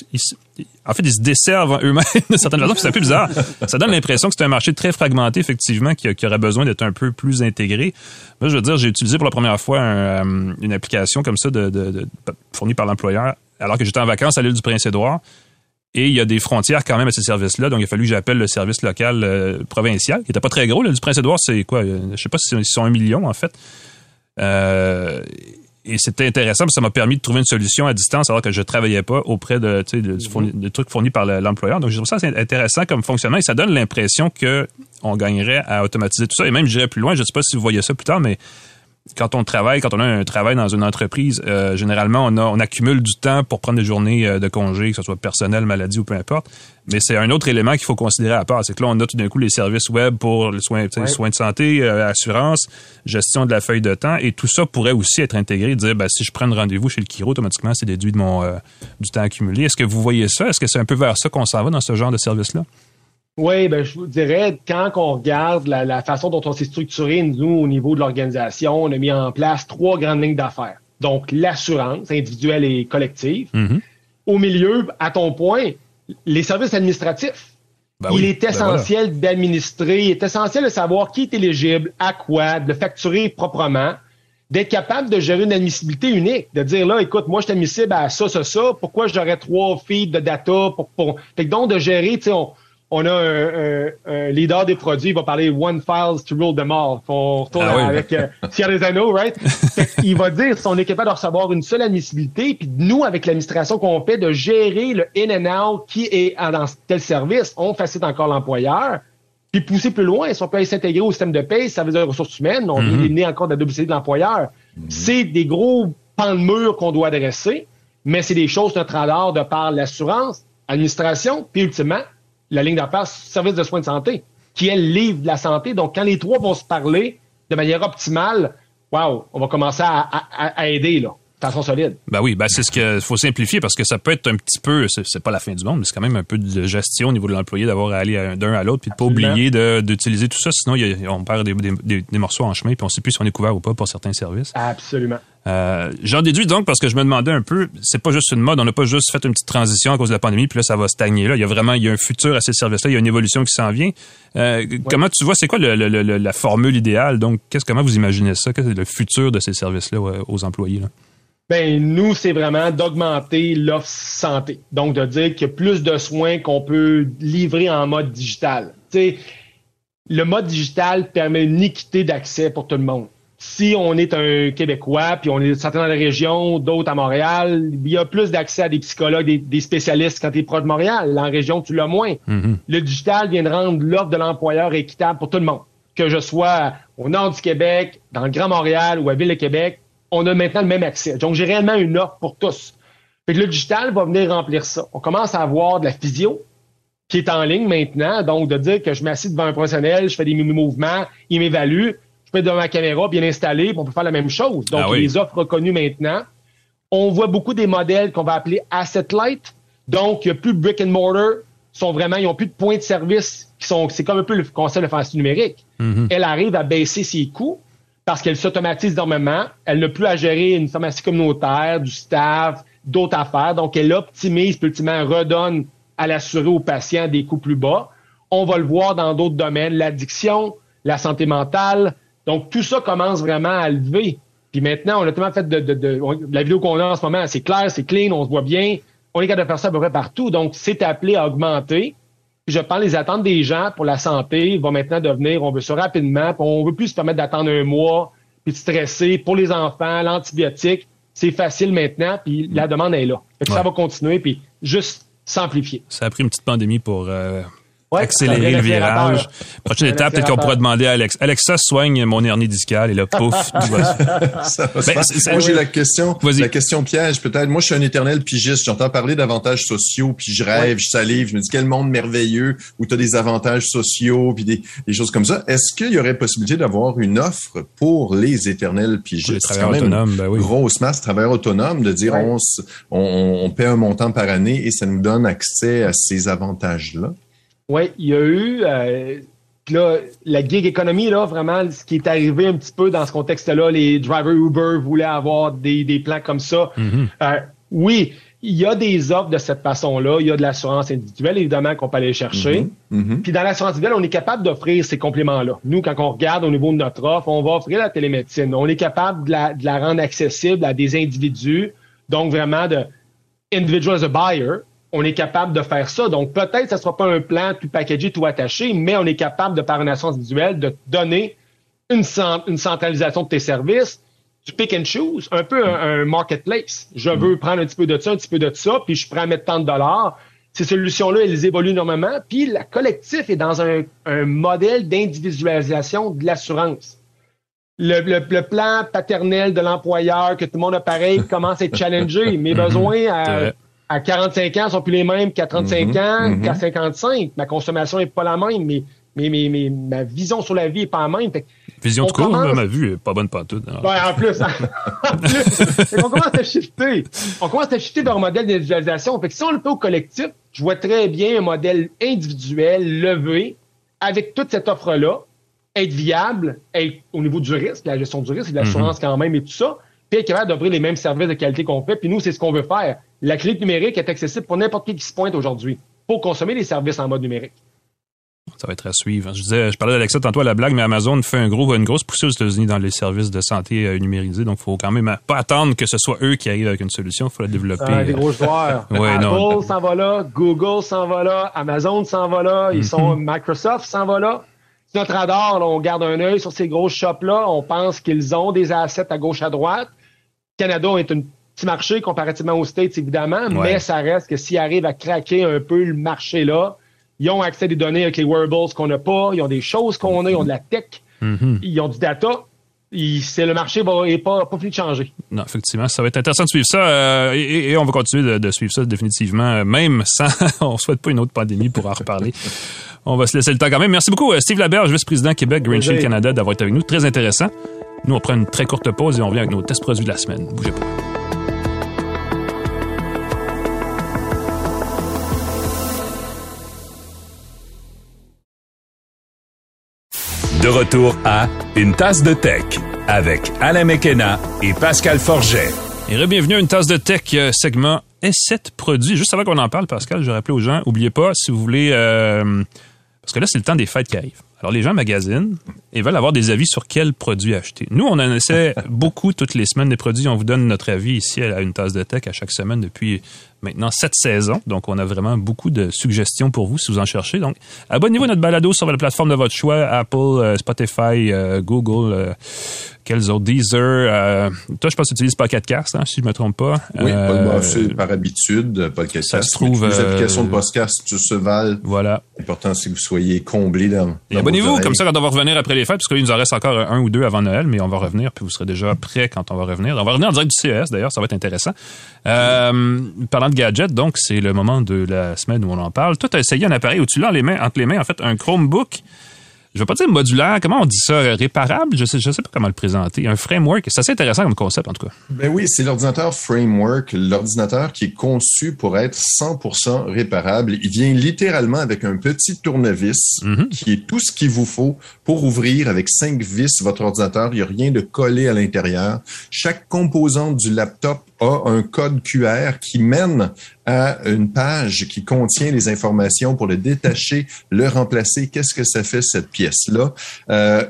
en fait, ils se desservent eux-mêmes de certaines façons. C'est un peu bizarre. Ça donne l'impression que c'est un marché très fragmenté, effectivement, qui, aurait besoin d'être un peu plus intégré. Moi, je veux dire, j'ai utilisé pour la première fois euh, une application comme ça de, fournie par l'employeur alors que j'étais en vacances à l'île du Prince-Édouard. Et il y a des frontières quand même à ces services-là. Donc, il a fallu que j'appelle le service local euh, provincial, qui n'était pas très gros. Là, du Prince-Édouard, c'est quoi? Euh, je sais pas si sont un million, en fait. Euh, et c'était intéressant parce que ça m'a permis de trouver une solution à distance alors que je travaillais pas auprès de, de, de trucs fournis par l'employeur. Donc, je trouve ça c'est intéressant comme fonctionnement et ça donne l'impression que on gagnerait à automatiser tout ça. Et même, j'irais plus loin, je sais pas si vous voyez ça plus tard, mais quand on travaille, quand on a un travail dans une entreprise, euh, généralement, on, a, on accumule du temps pour prendre des journées euh, de congé, que ce soit personnel, maladie ou peu importe. Mais c'est un autre élément qu'il faut considérer à part. C'est que là, on a tout d'un coup les services web pour les soins, soins de santé, euh, assurance, gestion de la feuille de temps. Et tout ça pourrait aussi être intégré, dire, ben, si je prends un rendez-vous chez le chiro, automatiquement, c'est déduit de mon du temps accumulé. Est-ce que vous voyez ça? Est-ce que c'est un peu vers ça qu'on s'en va dans ce genre de service-là? Oui, ben, je vous dirais, quand on regarde la, façon dont on s'est structuré, nous, au niveau de l'organisation, on a mis en place trois grandes lignes d'affaires. Donc, l'assurance individuelle et collective. Mm-hmm. Au milieu, à ton point, les services administratifs. Ben il est ben essentiel d'administrer, il est essentiel de savoir qui est éligible, à quoi, de le facturer proprement, d'être capable de gérer une admissibilité unique, de dire là, écoute, moi, je suis admissible à ça, ça, ça, pourquoi j'aurais trois feeds de data pour, pour... Fait que donc, de gérer, tu sais, on, on a un, leader des produits, il va parler One Files to Rule them all. On retourne ah avec euh, des anneaux, right? il va dire si on est capable de recevoir une seule admissibilité, puis nous, avec l'administration qu'on fait, de gérer le in and out qui est dans tel service, on facilite encore l'employeur. Puis pousser plus loin, si on peut s'intégrer au système de paie, ça veut dire ressources humaines, on mm -hmm. encore de la WCD de l'employeur. Mm-hmm. C'est des gros pans de mur qu'on doit adresser, mais c'est des choses notre radar de par l'assurance, administration, puis ultimement, la ligne d'affaires service de soins de santé, qui est le livre de la santé. Donc, quand les trois vont se parler de manière optimale, wow, on va commencer à, à aider, là façon solide. Ben oui, ben c'est ce qu'il faut simplifier parce que ça peut être un petit peu, c'est pas la fin du monde, mais c'est quand même un peu de gestion au niveau de l'employé d'avoir à aller d'un à l'autre puis de pas oublier d'utiliser tout ça, sinon on perd des, morceaux en chemin puis on sait plus si on est couvert ou pas pour certains services. Absolument. Euh, J'en déduis donc parce que je me demandais un peu, c'est pas juste une mode, on n'a pas juste fait une petite transition à cause de la pandémie puis là ça va stagner là. Il y a vraiment, il y a un futur à ces services-là, il y a une évolution qui s'en vient. Euh, comment tu vois, c'est quoi le, la formule idéale? Donc, qu'est-ce comment vous imaginez ça? Qu'est-ce le futur de ces services-là aux employés là? Ben, nous, c'est vraiment d'augmenter l'offre santé. Donc, de dire qu'il y a plus de soins qu'on peut livrer en mode digital. le mode digital permet une équité d'accès pour tout le monde. Si on est un Québécois, puis on est certains dans la région, d'autres à Montréal, il y a plus d'accès à des psychologues, des, spécialistes quand tu es proche de Montréal. En région, tu l'as moins. Mm-hmm. Le digital vient de rendre l'offre de l'employeur équitable pour tout le monde. Que je sois au nord du Québec, dans le Grand Montréal ou à Ville de Québec, on a maintenant le même accès. Donc, j'ai réellement une offre pour tous. Fait que le digital va venir remplir ça. On commence à avoir de la physio qui est en ligne maintenant. Donc, de dire que je m'assieds devant un professionnel, je fais des mouvements, il m'évalue peux être devant ma caméra bien installée, puis on peut faire la même chose. Donc, ah les offres reconnues maintenant. On voit beaucoup des modèles qu'on va appeler asset light. Donc, il n'y a plus de brick and mortar. Sont vraiment, ils n'ont plus de points de service qui sont, c'est comme un peu le concept de pharmacie numérique. Mm-hmm. Elle arrive à baisser ses coûts parce qu'elle s'automatise énormément. Elle n'a plus à gérer une pharmacie communautaire, du staff, d'autres affaires. Donc, elle optimise, puis ultimement redonne à l'assuré au patient des coûts plus bas. On va le voir dans d'autres domaines, l'addiction, la santé mentale, donc, tout ça commence vraiment à lever. Puis maintenant, on a tellement fait de, de, la vidéo qu'on a en ce moment, c'est clair, c'est clean, on se voit bien. On est capable de faire ça à peu près partout. Donc, c'est appelé à augmenter. Puis je pense les attentes des gens pour la santé vont maintenant devenir, on veut ça rapidement, puis on veut plus se permettre d'attendre un mois, puis de stresser. Pour les enfants, l'antibiotique, c'est facile maintenant, puis la demande est là. Ça va continuer, puis juste s'amplifier. Ça a pris une petite pandémie pour euh, accélérer le virage. Prochaine étape, peut-être qu'on pourrait demander à Alex. Alexa soigne mon hernie discale et là, pouf, ça ben, Moi, j'ai la question, la question piège peut-être. Moi, je suis un éternel pigiste. J'entends parler d'avantages sociaux, puis je rêve, je salive, je me dis quel monde merveilleux où tu as des avantages sociaux, puis des, choses comme ça. Est-ce qu'il y aurait possibilité d'avoir une offre pour les éternels pigistes? les travailleurs autonomes, ben oui. Grosse masse de travailleurs autonomes, de dire on, on, on paie un montant par année et ça nous donne accès à ces avantages-là. Oui, il y a eu euh, là, la gig économie, là, vraiment, ce qui est arrivé un petit peu dans ce contexte-là, les drivers Uber voulaient avoir des, des plans comme ça. Mm-hmm. Euh, oui, il y a des offres de cette façon-là. Il y a de l'assurance individuelle, évidemment, qu'on peut aller chercher. Mm-hmm. Mm-hmm. Puis dans l'assurance individuelle, on est capable d'offrir ces compléments-là. Nous, quand on regarde au niveau de notre offre, on va offrir la télémédecine. On est capable de la, de la rendre accessible à des individus. Donc, vraiment, de individual as a buyer, on est capable de faire ça. Donc, peut-être que ce ne sera pas un plan tout packagé, tout attaché, mais on est capable, de par une assurance individuelle, de donner une, une centralisation de tes services, du pick and choose, un peu un, marketplace. Je mm. veux prendre un petit peu de ça, un petit peu de ça, puis je prends mettre tant de dollars. Ces solutions-là, elles évoluent énormément. Puis, la collectif est dans un, modèle d'individualisation de l'assurance. Le, plan paternel de l'employeur, que tout le monde a pareil, commence à être challengé. Mes mm-hmm. besoins à, à 45 ans sont plus les mêmes qu'à 35 mhm. ans, mhm. qu'à 55. Ma consommation n'est pas la même, mais, mais, mais, ma vision sur la vie n'est pas la même. vision de cours, ma vue n'est pas bonne pas toute. en plus, en plus on commence à shifter. On commence à shifter dans un modèle d'individualisation. Fait que si on le fait au collectif, je vois très bien un modèle individuel levé avec toute cette offre-là, être viable, être au niveau du risque, la gestion du risque et de l'assurance mhm. quand même et tout ça, puis être capable d'offrir les mêmes services de qualité qu'on fait. Puis nous, c'est ce qu'on veut faire la clé numérique est accessible pour n'importe qui qui se pointe aujourd'hui pour consommer des services en mode numérique. Ça va être à suivre. Je disais, je parlais d'Alexa tantôt à la blague, mais Amazon fait un gros, une grosse poussée aux États-Unis dans les services de santé euh, numérisés. Donc, il faut quand même pas attendre que ce soit eux qui arrivent avec une solution. Il faut la développer. Ah, des gros joueurs. Apple s'en va là, Google s'en va là, Amazon s'en va là, ils sont mhm. Microsoft s'en va là. Notre radar, on garde un œil sur ces gros shops-là. On pense qu'ils ont des assets à gauche à droite. Canada est une petit marché comparativement aux States, évidemment, mais ça reste que s'ils arrivent à craquer un peu le marché-là, ils ont accès à des données avec les wearables qu'on n'a pas, ils ont des choses qu'on a, ils ont de la tech, mm-hmm. ils ont du data. C'est le marché n'est pas, pas fini de changer. Non, effectivement, ça va être intéressant de suivre ça euh, et, on va continuer de, suivre ça définitivement, même sans, on souhaite pas une autre pandémie pour en reparler. on va se laisser le temps quand même. Merci beaucoup, euh, Steve Laberge, vice-président Québec Green Shield Canada, d'avoir été avec nous. Très intéressant. Nous, on prend une très courte pause et on revient avec nos tests produits de la semaine. Bougez pas. De retour à Une tasse de tech avec Alain Mekena et Pascal Forget. Et bienvenue à Une tasse de tech, euh, segment S7 produits. Juste avant qu'on en parle, Pascal, je rappelle aux gens, oubliez pas, si vous voulez... Euh, parce que là, c'est le temps des fêtes qui arrivent. Alors, les gens magasinent et veulent avoir des avis sur quels produits acheter. Nous, on en essaie beaucoup toutes les semaines des produits. On vous donne notre avis ici à une tasse de tech à chaque semaine depuis maintenant sept saisons. Donc, on a vraiment beaucoup de suggestions pour vous si vous en cherchez. Donc, abonnez-vous à notre balado sur la plateforme de votre choix, Apple, euh, Spotify, euh, Google, euh, Quels autres? Deezer. Euh, toi, je pense que tu utilises Pocket Cast, hein, si je ne me trompe pas. Oui, euh, par habitude, Pocket ça Se trouve, les applications de podcast se valent. Voilà. L'important, c'est que vous soyez comblés dans. Et abonnez-vous, comme ça, quand on va revenir après les fêtes, parce qu'il nous en reste encore un ou deux avant Noël, mais on va revenir, puis vous serez déjà prêts quand on va revenir. On va revenir en direct du CES, d'ailleurs, ça va être intéressant. Euh, parlant de gadgets, donc, c'est le moment de la semaine où on en parle. Toi, tu as essayé un appareil où tu l'as les mains, entre les mains, en fait, un Chromebook je vais pas dire modulaire, comment on dit ça, réparable, je sais, je sais pas comment le présenter. Un framework, c'est assez intéressant comme concept en tout cas. Ben oui, c'est l'ordinateur framework, l'ordinateur qui est conçu pour être 100% réparable. Il vient littéralement avec un petit tournevis mhm. qui est tout ce qu'il vous faut pour ouvrir avec cinq vis votre ordinateur. Il n'y a rien de collé à l'intérieur. Chaque composante du laptop a un code QR qui mène à une page qui contient les informations pour le détacher, le remplacer. Qu'est-ce que ça fait cette pièce-là? Euh,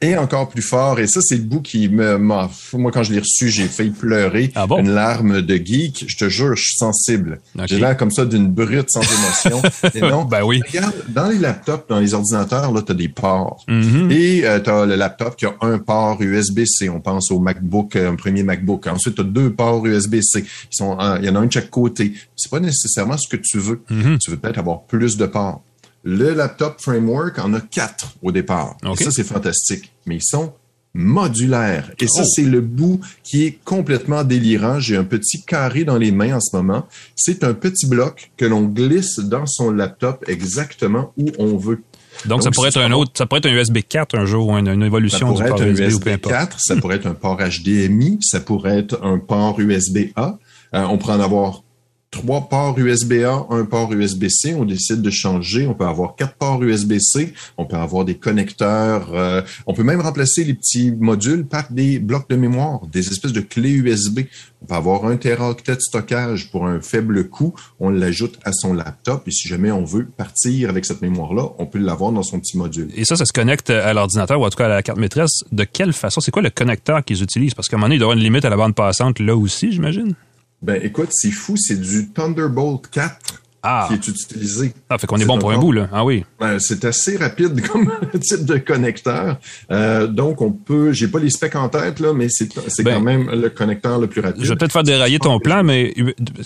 et encore plus fort, et ça, c'est le bout qui me m'a. Moi, quand je l'ai reçu, j'ai failli pleurer. Ah une larme de geek. Je te jure, je suis sensible. J'ai l'air comme ça d'une brute sans émotion. et non, ben oui. Regarde, dans les laptops, dans les ordinateurs, là, tu as des ports. Mm-hmm. Et euh, tu as le laptop qui a un port USB-C. On pense au MacBook, euh, un premier MacBook. Ensuite, tu as deux ports USB-C. Ils sont, il y en a un de chaque côté. C'est pas nécessairement ce que tu veux. Mm-hmm. Tu veux peut-être avoir plus de ports. Le laptop framework en a quatre au départ. Et ça, c'est fantastique. Mais ils sont modulaires. Et ça, oh. c'est le bout qui est complètement délirant. J'ai un petit carré dans les mains en ce moment. C'est un petit bloc que l'on glisse dans son laptop exactement où on veut. Donc, ça pourrait être un autre, ça pourrait être un USB 4 un jour ou une, évolution du port USB, USB 4, ça pourrait être un port HDMI, ça pourrait être un port USB-A. Euh, on pourrait en avoir trois ports USB-A, un port USB-C. On décide de changer. On peut avoir quatre ports USB-C. On peut avoir des connecteurs. Euh, on peut même remplacer les petits modules par des blocs de mémoire, des espèces de clés USB. On peut avoir un teraoctet de stockage pour un faible coût. On l'ajoute à son laptop. Et si jamais on veut partir avec cette mémoire-là, on peut l'avoir dans son petit module. Et ça, ça se connecte à l'ordinateur ou en tout cas à la carte maîtresse. De quelle façon? C'est quoi le connecteur qu'ils utilisent? Parce qu'à un moment donné, il y avoir une limite à la bande passante là aussi, j'imagine. Ben écoute, c'est fou, c'est du Thunderbolt 4 ah. qui est utilisé. Ah, fait qu'on est, bon pour un bout, là. Ah oui. Ben, c'est assez rapide comme type de connecteur. Euh, donc, on peut, j'ai pas les specs en tête, là, mais c'est, c'est ben, quand même le connecteur le plus rapide. Je vais peut-être faire dérailler ton plan, mais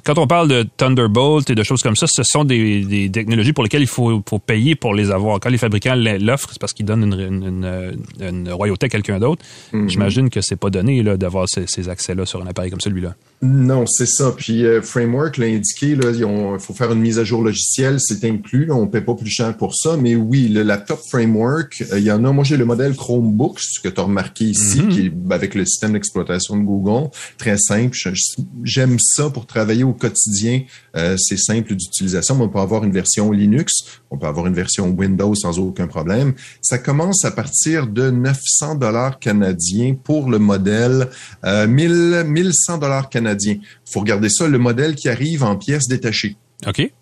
quand on parle de Thunderbolt et de choses comme ça, ce sont des, des technologies pour lesquelles il faut, faut payer pour les avoir. Quand les fabricants l'offrent, c'est parce qu'ils donnent une, une, une, royauté à quelqu'un d'autre. Mm-hmm. J'imagine que c'est pas donné, là, d'avoir ces, ces accès-là sur un appareil comme celui-là. Non, c'est ça. Puis euh, Framework l'a indiqué, là, il faut faire une mise à jour logicielle, c'est inclus. on ne paie pas plus cher pour ça. Mais oui, le laptop Framework, euh, il y en a. Moi, j'ai le modèle Chromebooks que tu as remarqué ici, mm-hmm. qui est avec le système d'exploitation de Google. Très simple. J'aime ça pour travailler au quotidien. Euh, c'est simple d'utilisation. On peut avoir une version Linux, on peut avoir une version Windows sans aucun problème. Ça commence à partir de 900 dollars canadiens pour le modèle, euh, 1000, 1100 dollars canadiens il faut regarder ça, le modèle qui arrive en pièces détachées. OK.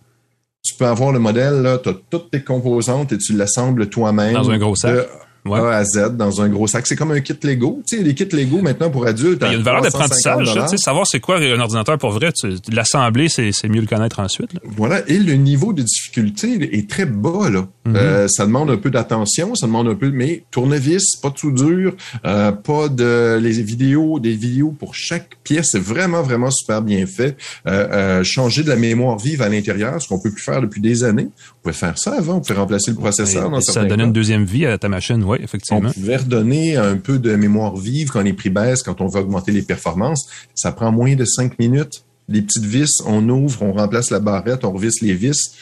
Tu peux avoir le modèle, tu as toutes tes composantes et tu l'assembles toi-même. Dans un gros sac. Ouais. A à Z dans un gros sac. C'est comme un kit Lego. Tu sais, les kits Lego maintenant pour adultes. Il y a une valeur d'apprentissage. Tu sais, savoir c'est quoi un ordinateur pour vrai. L'assembler, c'est mieux le connaître ensuite. Voilà. Et le niveau de difficulté est très bas. Là. Mm-hmm. euh, ça demande un peu d'attention, ça demande un peu, mais tournevis, pas tout dur, euh, pas de les vidéos, des vidéos pour chaque pièce. C'est vraiment, vraiment super bien fait. Euh, changer de la mémoire vive à l'intérieur, ce qu'on peut plus faire depuis des années. On pouvait faire ça avant. On pouvait remplacer le processeur. dans ça donnait une deuxième vie à ta machine. Oui, effectivement. On pouvait redonner un peu de mémoire vive quand les prix baissent, quand on veut augmenter les performances. Ça prend moins de cinq minutes. Les petites vis, on ouvre, on remplace la barrette, on revisse les vis.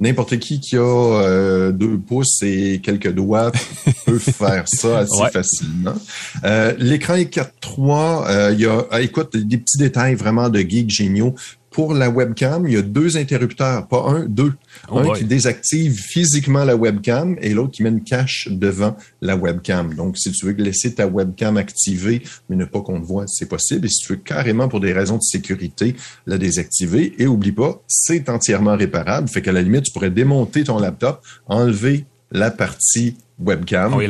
N'importe qui qui a euh, deux pouces et quelques doigts peut faire ça assez facilement. Euh, l'écran est 4.3. Euh, il y a, ah, écoute, des petits détails vraiment de geek géniaux. Pour la webcam, il y a deux interrupteurs, pas un, deux. Oh un qui désactive physiquement la webcam et l'autre qui met une cache devant la webcam. Donc, si tu veux laisser ta webcam activée, mais ne pas qu'on te voit, c'est possible. Et si tu veux carrément pour des raisons de sécurité la désactiver, et oublie pas, c'est entièrement réparable. Fait qu'à la limite, tu pourrais démonter ton laptop, enlever la partie webcam. Oui,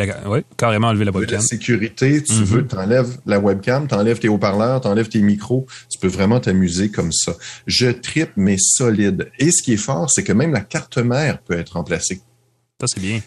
carrément enlever la webcam. La sécurité, tu mm-hmm. veux, tu enlèves la webcam, tu enlèves tes haut-parleurs, tu enlèves tes micros. Tu peux vraiment t'amuser comme ça. Je tripe, mais solide. Et ce qui est fort, c'est que même la carte mère peut être remplacée. Ça, c'est bien.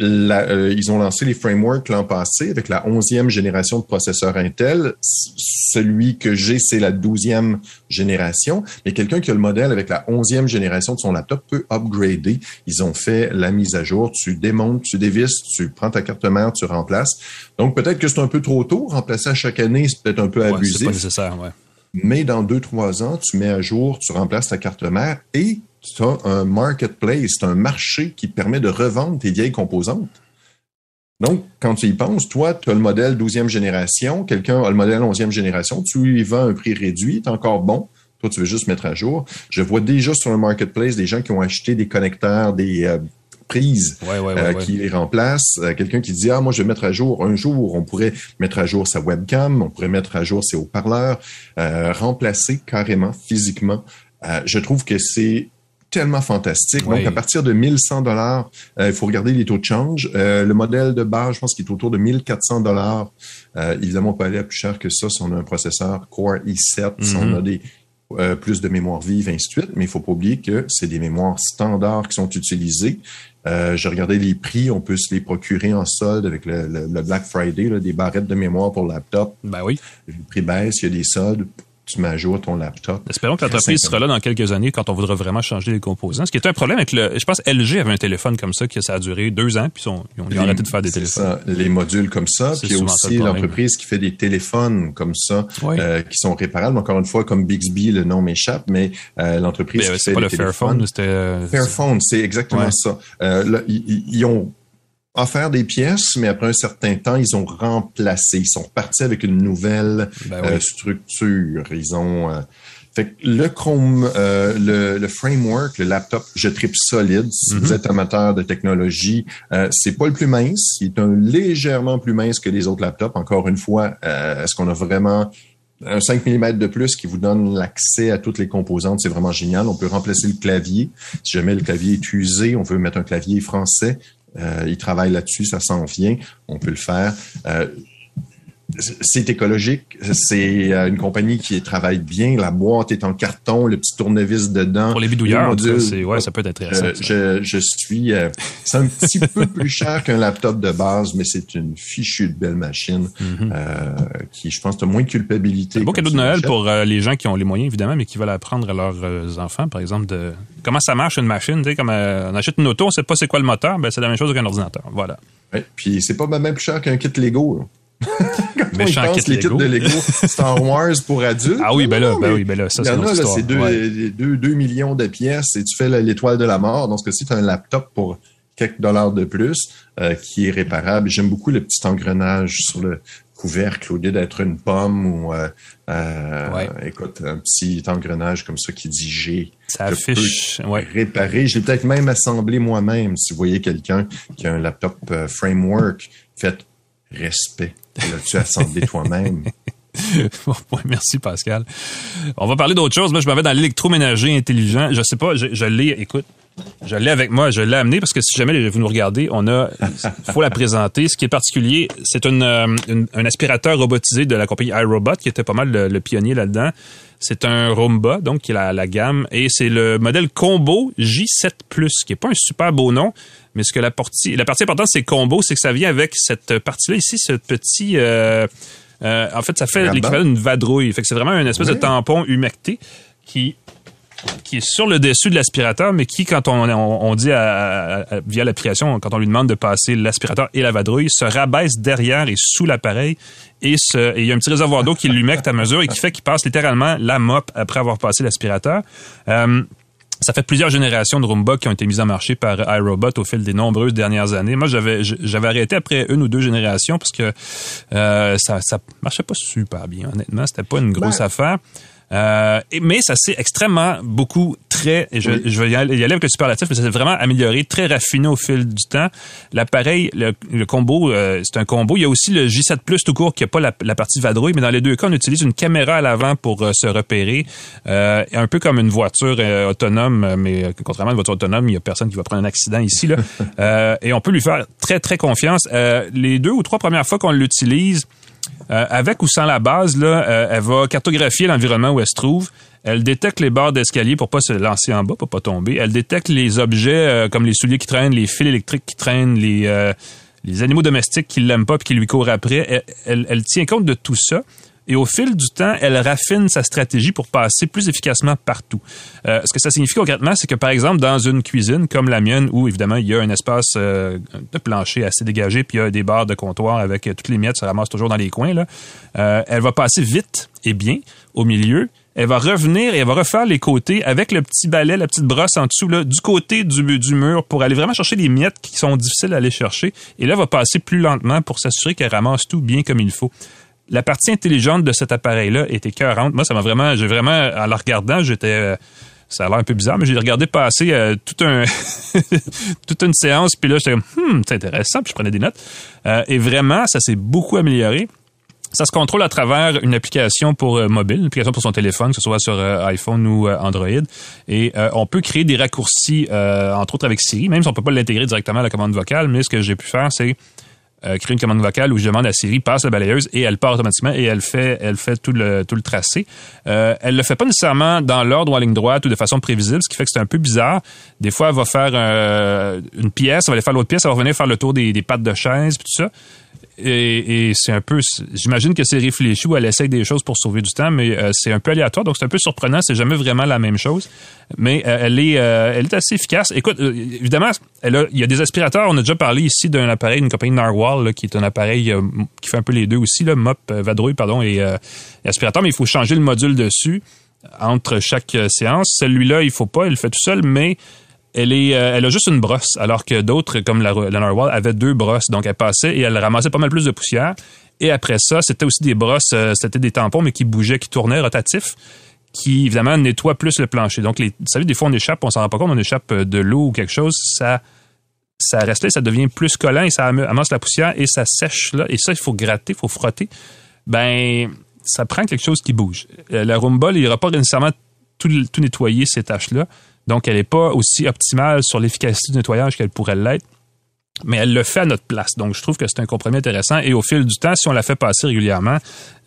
Euh, ils ont lancé les frameworks l'an passé avec la 11e génération de processeurs Intel. Celui que j'ai, c'est la 12e génération. Mais quelqu'un qui a le modèle avec la 11e génération de son laptop peut upgrader. Ils ont fait la mise à jour. Tu démontes, tu dévisses, tu prends ta carte mère, tu remplaces. Donc peut-être que c'est un peu trop tôt. Remplacer à chaque année, c'est peut-être un peu abusif. C'est pas nécessaire, ouais. Mais dans deux, trois ans, tu mets à jour, tu remplaces ta carte mère et tu as un marketplace, c'est un marché qui permet de revendre tes vieilles composantes. Donc, quand tu y penses, toi, tu as le modèle 12e génération, quelqu'un a le modèle 11e génération, tu lui vends un prix réduit, tu encore bon. Toi, tu veux juste mettre à jour. Je vois déjà sur le marketplace des gens qui ont acheté des connecteurs, des euh, prises euh, qui les remplacent. Euh, quelqu'un qui dit, ah, moi, je vais mettre à jour un jour, on pourrait mettre à jour sa webcam, on pourrait mettre à jour ses haut-parleurs, remplacer carrément, physiquement. je trouve que c'est tellement fantastique. Donc, à partir de 1100 dollars, euh, il faut regarder les taux de change. Euh, le modèle de base, je pense qu'il est autour de 1400 dollars. Euh, évidemment, on peut aller à plus cher que ça si on a un processeur Core i7, si on a mhm. des plus de mémoire vive, ainsi de suite. Mais il faut pas oublier que c'est des mémoires standards qui sont utilisées. J'ai regardé les prix, on peut se les procurer en solde avec le, Black Friday, des barrettes de mémoire pour laptop. Ben oui. Le prix baisse, il y a des soldes tu mets à jour ton laptop. Espérons que l'entreprise sera là dans quelques années quand on voudra vraiment changer les composants. Ce qui était un problème avec le, je pense LG avait un téléphone comme ça qui ça a duré deux ans puis ils ont, arrêté de faire des téléphones. Ça, les modules comme ça, puis aussi l'entreprise qui fait des téléphones comme ça euh, qui sont réparables. Encore une fois, comme Bixby, le nom m'échappe, mais euh, l'entreprise qui fait pas le Fairphone, c'était euh, Fairphone, c'est exactement ça. Là, ils ont offert des pièces, mais après un certain temps, ils ont remplacé. Ils sont partis avec une nouvelle ben euh, structure. Ils ont euh, fait le Chrome, euh, le, framework, le laptop, je tripe solide. Si vous mhm. êtes amateur de technologie, c'est pas le plus mince. Il est un légèrement plus mince que les autres laptops. Encore une fois, est-ce qu'on a vraiment un 5 mm de plus qui vous donne l'accès à toutes les composantes, c'est vraiment génial. On peut remplacer le clavier. Si jamais le clavier est usé, on veut mettre un clavier français. Euh, ils travaillent là-dessus, ça s'en vient, on peut le faire. Euh, c'est écologique. C'est euh, une compagnie qui travaille bien. La boîte est en carton, le petit tournevis dedans. Pour les bidouilleurs, c'est, ouais, ça peut être intéressant. je, je, suis. c'est un petit peu plus cher qu'un laptop de base, mais c'est une fichue de belle machine mm-hmm. qui, je pense, a moins de culpabilité. Un beau cadeau de Noël pour les gens qui ont les moyens, évidemment, mais qui veulent apprendre à leurs enfants, par exemple, de comment ça marche une machine. Tu sais, comme on achète une auto, on sait pas c'est quoi le moteur, ben c'est la même chose qu'un ordinateur. Voilà. Ouais, puis c'est pas même plus cher qu'un kit Lego. Méchant kit les kits de Lego Star Wars pour adultes. Ah oui, ben là, ben oui, ben là, ça, c'est là, c'est 2 millions de pièces et tu fais l'étoile de la mort. Dans ce cas-ci, tu as un laptop pour quelques dollars de plus euh, qui est réparable. J'aime beaucoup le petit engrenage sur le couvercle au lieu d'être une pomme ou euh, euh, écoute un petit engrenage comme ça qui dit G. Ça affiche, ouais. réparer. Je l'ai peut-être même assemblé moi-même. Si vous voyez quelqu'un qui a un laptop framework, faites respect. L'as-tu assemblé toi-même? merci Pascal. On va parler d'autre chose. Moi, je m'avais dans l'électroménager intelligent. Je sais pas, je, l'ai, écoute, je l'ai avec moi, je l'ai amené parce que si jamais vous nous regardez, on a, faut la présenter. Ce qui est particulier, c'est une, euh, un aspirateur robotisé de la compagnie iRobot qui était pas mal le, pionnier là-dedans. C'est un Roomba, donc qui est la, la gamme, et c'est le modèle Combo J7 Plus, qui est pas un super beau nom, mais ce que la partie, la partie importante c'est Combo, c'est que ça vient avec cette partie-là ici, ce petit euh, euh, en fait, ça fait l'équivalent d'une vadrouille. Fait que c'est vraiment une espèce de tampon humecté qui qui est sur le dessus de l'aspirateur, mais qui, quand on, on, dit via l'application, quand on lui demande de passer l'aspirateur et la vadrouille, se rabaisse derrière et sous l'appareil et il y a un petit réservoir d'eau qui l'humecte à mesure et qui fait qu'il passe littéralement la mop après avoir passé l'aspirateur. Euh, ça fait plusieurs générations de Roomba qui ont été mises en marché par iRobot au fil des nombreuses dernières années. Moi, j'avais j'avais arrêté après une ou deux générations parce que euh, ça ça marchait pas super bien. Honnêtement, c'était pas une grosse ben, affaire. Euh, mais ça s'est extrêmement beaucoup très, je, je vais y aller, avec le superlatif, mais ça s'est vraiment amélioré, très raffiné au fil du temps. L'appareil, le, combo, euh, c'est un combo. Il y a aussi le J7 Plus tout court qui n'a pas la, partie vadrouille, mais dans les deux cas, on utilise une caméra à l'avant pour euh, se repérer. Euh, un peu comme une voiture autonome, mais contrairement à une voiture autonome, il y a personne qui va prendre un accident ici. Là. et on peut lui faire très, très confiance. les deux ou trois premières fois qu'on l'utilise, euh, avec ou sans la base, là, euh, elle va cartographier l'environnement où elle se trouve. Elle détecte les barres d'escalier pour pas se lancer en bas, pour pas tomber. Elle détecte les objets euh, comme les souliers qui traînent, les fils électriques qui traînent, les, animaux domestiques qui l'aiment pas et qui lui courent après. elle, tient compte de tout ça. Et au fil du temps, elle raffine sa stratégie pour passer plus efficacement partout. Euh, ce que ça signifie concrètement, c'est que par exemple, dans une cuisine comme la mienne, où évidemment il y a un espace euh, de plancher assez dégagé, puis il y a des barres de comptoir avec euh, toutes les miettes se ramassent toujours dans les coins, là, elle va passer vite et bien au milieu. Elle va revenir et elle va refaire les côtés avec le petit balai, la petite brosse en dessous, là, du côté du, du mur pour aller vraiment chercher les miettes qui sont difficiles à aller chercher. Et là, elle va passer plus lentement pour s'assurer qu'elle ramasse tout bien comme il faut la partie intelligente de cet appareil-là était cœurante. Moi, ça m'a vraiment, j'ai vraiment, en la regardant, j'étais, euh, ça a l'air un peu bizarre, mais j'ai regardé passer euh, tout un, toute une séance, puis là, j'étais hmm, c'est intéressant, puis je prenais des notes. Euh, et vraiment, ça s'est beaucoup amélioré. Ça se contrôle à travers une application pour mobile, une application pour son téléphone, que ce soit sur iPhone ou Android. Et on peut créer des raccourcis, entre autres avec Siri, même si on peut pas l'intégrer directement à la commande vocale. Mais ce que j'ai pu faire, c'est euh, créer une commande vocale où je demande à Siri passe la balayeuse et elle part automatiquement et elle fait elle fait tout le tout le tracé. Euh, elle le fait pas nécessairement dans l'ordre ou en ligne droite ou de façon prévisible, ce qui fait que c'est un peu bizarre. Des fois, elle va faire euh, une pièce, elle va aller faire l'autre pièce, elle va revenir faire le tour des, des pattes de chaise puis tout ça et, c'est un peu, j'imagine que c'est réfléchi ou elle essaye des choses pour sauver du temps, mais euh, c'est un peu aléatoire, donc c'est un peu surprenant. C'est jamais vraiment la même chose, mais euh, elle est, euh, elle est assez efficace. Écoute, évidemment, elle il y a des aspirateurs. On a déjà parlé ici d'un appareil, une compagnie Narwhal, qui est un appareil qui fait un peu les deux aussi, là, mop, vadrouille, pardon, et, aspirateur, mais il faut changer le module dessus entre chaque séance. Celui-là, il faut pas, il le fait tout seul, mais euh, elle a juste une brosse, alors que d'autres, comme la, la Narwhal, avaient deux brosses. Donc, elle passait et elle ramassait pas mal plus de poussière. Et après ça, c'était aussi des brosses, euh, c'était des tampons, mais qui bougeaient, qui tournaient, rotatifs, qui, évidemment, nettoient plus le plancher. Donc, les, vous savez, des fois, on échappe, on s'en rend pas compte, on échappe euh, de l'eau ou quelque chose, ça, ça reste là, ça devient plus collant et ça amasse la poussière et ça sèche là. Et ça, il faut gratter, il faut frotter. Ben, ça prend quelque chose qui bouge. La Roomba, il n'ira pas nécessairement tout, tout nettoyer ces tâches-là. Donc, elle n'est pas aussi optimale sur l'efficacité du nettoyage qu'elle pourrait l'être mais elle le fait à notre place. Donc, je trouve que c'est un compromis intéressant. Et au fil du temps, si on la fait passer régulièrement,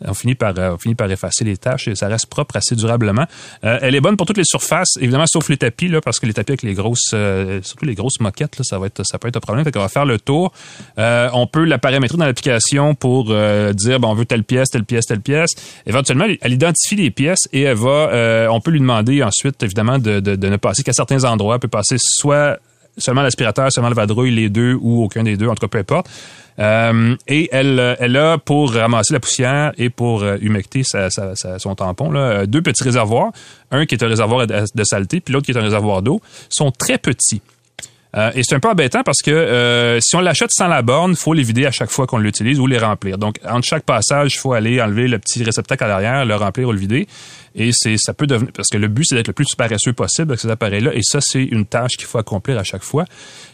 on finit par, euh, on finit par effacer les tâches et ça reste propre assez durablement. Euh, elle est bonne pour toutes les surfaces, évidemment, sauf les tapis, là, parce que les tapis avec les grosses, euh, surtout les grosses moquettes, là, ça va être, ça peut être un problème. Fait qu'on va faire le tour. on peut la paramétrer dans l'application pour dire, bon, on veut telle pièce, telle pièce, telle pièce. Éventuellement, elle identifie les pièces et elle va, on peut lui demander ensuite, évidemment, de, de, de ne passer qu'à certains endroits. Elle peut passer soit seulement l'aspirateur, seulement le vadrouille, les deux ou aucun des deux, en tout cas peu importe. Euh, et elle, elle a pour ramasser la poussière et pour euh, humecter sa, sa, son tampon là, deux petits réservoirs, un qui est un réservoir de saleté, puis l'autre qui est un réservoir d'eau, sont très petits. Euh, et c'est un peu embêtant parce que euh, si on l'achète sans la borne, faut les vider à chaque fois qu'on l'utilise ou les remplir. Donc, entre chaque passage, il faut aller enlever le petit réceptacle à l'arrière, le remplir ou le vider. Et c'est ça peut devenir parce que le but c'est d'être le plus paresseux possible avec ces appareils-là. Et ça, c'est une tâche qu'il faut accomplir à chaque fois.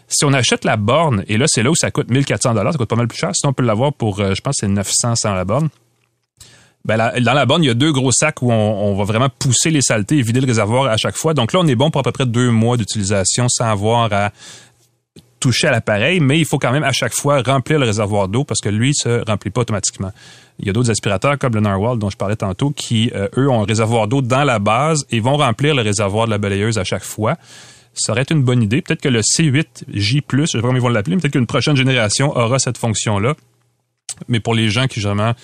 Si on achète la borne, et là c'est là où ça coûte 1400 dollars, ça coûte pas mal plus cher. Sinon on peut l'avoir pour, euh, je pense, c'est 900 sans la borne. Ben dans la borne, il y a deux gros sacs où on, va vraiment pousser les saletés et vider le réservoir à chaque fois. Donc là, on est bon pour à peu près deux mois d'utilisation sans avoir à toucher à l'appareil, mais il faut quand même à chaque fois remplir le réservoir d'eau parce que lui se remplit pas automatiquement. Il y a d'autres aspirateurs comme le Narwhal dont je parlais tantôt qui, euh, eux, ont un réservoir d'eau dans la base et vont remplir le réservoir de la balayeuse à chaque fois. Ça aurait été une bonne idée. Peut-être que le C8J+, je sais pas comment ils vont l'appeler, peut-être qu'une prochaine génération aura cette fonction-là. Mais pour les gens qui, justement,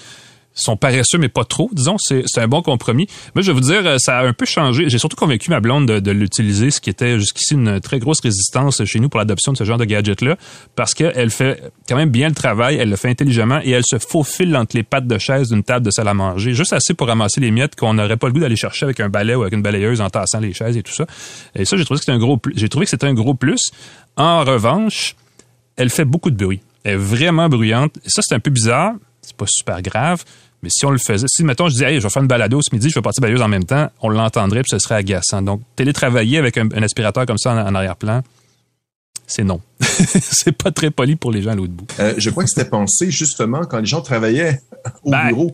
sont paresseux, mais pas trop, disons. C'est un bon compromis. Moi, je vais vous dire, euh, ça a un peu changé. J'ai surtout convaincu ma blonde de, l'utiliser, ce qui était jusqu'ici une très grosse résistance chez nous pour l'adoption de ce genre de gadget-là, parce qu'elle fait quand même bien le travail, elle le fait intelligemment et elle se faufile entre les pattes de chaise d'une table de salle à manger, juste assez pour ramasser les miettes qu'on n'aurait pas le goût d'aller chercher avec un balai ou avec une balayeuse en tassant les chaises et tout ça. Et ça, j'ai trouvé que c'était un gros J'ai trouvé que c'était un gros plus. En revanche, elle fait beaucoup de bruit. Elle est vraiment bruyante. Et ça, c'est un peu bizarre. C'est pas super grave mais si on le faisait, si mettons je disais hey, je vais faire une balado ce midi, je vais partir balayeuse en même temps, on l'entendrait puis ce serait agaçant. Donc télétravailler avec un, aspirateur comme ça en, arrière-plan, c'est non. c'est pas très poli pour les gens à l'autre bout. Euh, je crois que c'était pensé justement quand les gens travaillaient au ben, bureau.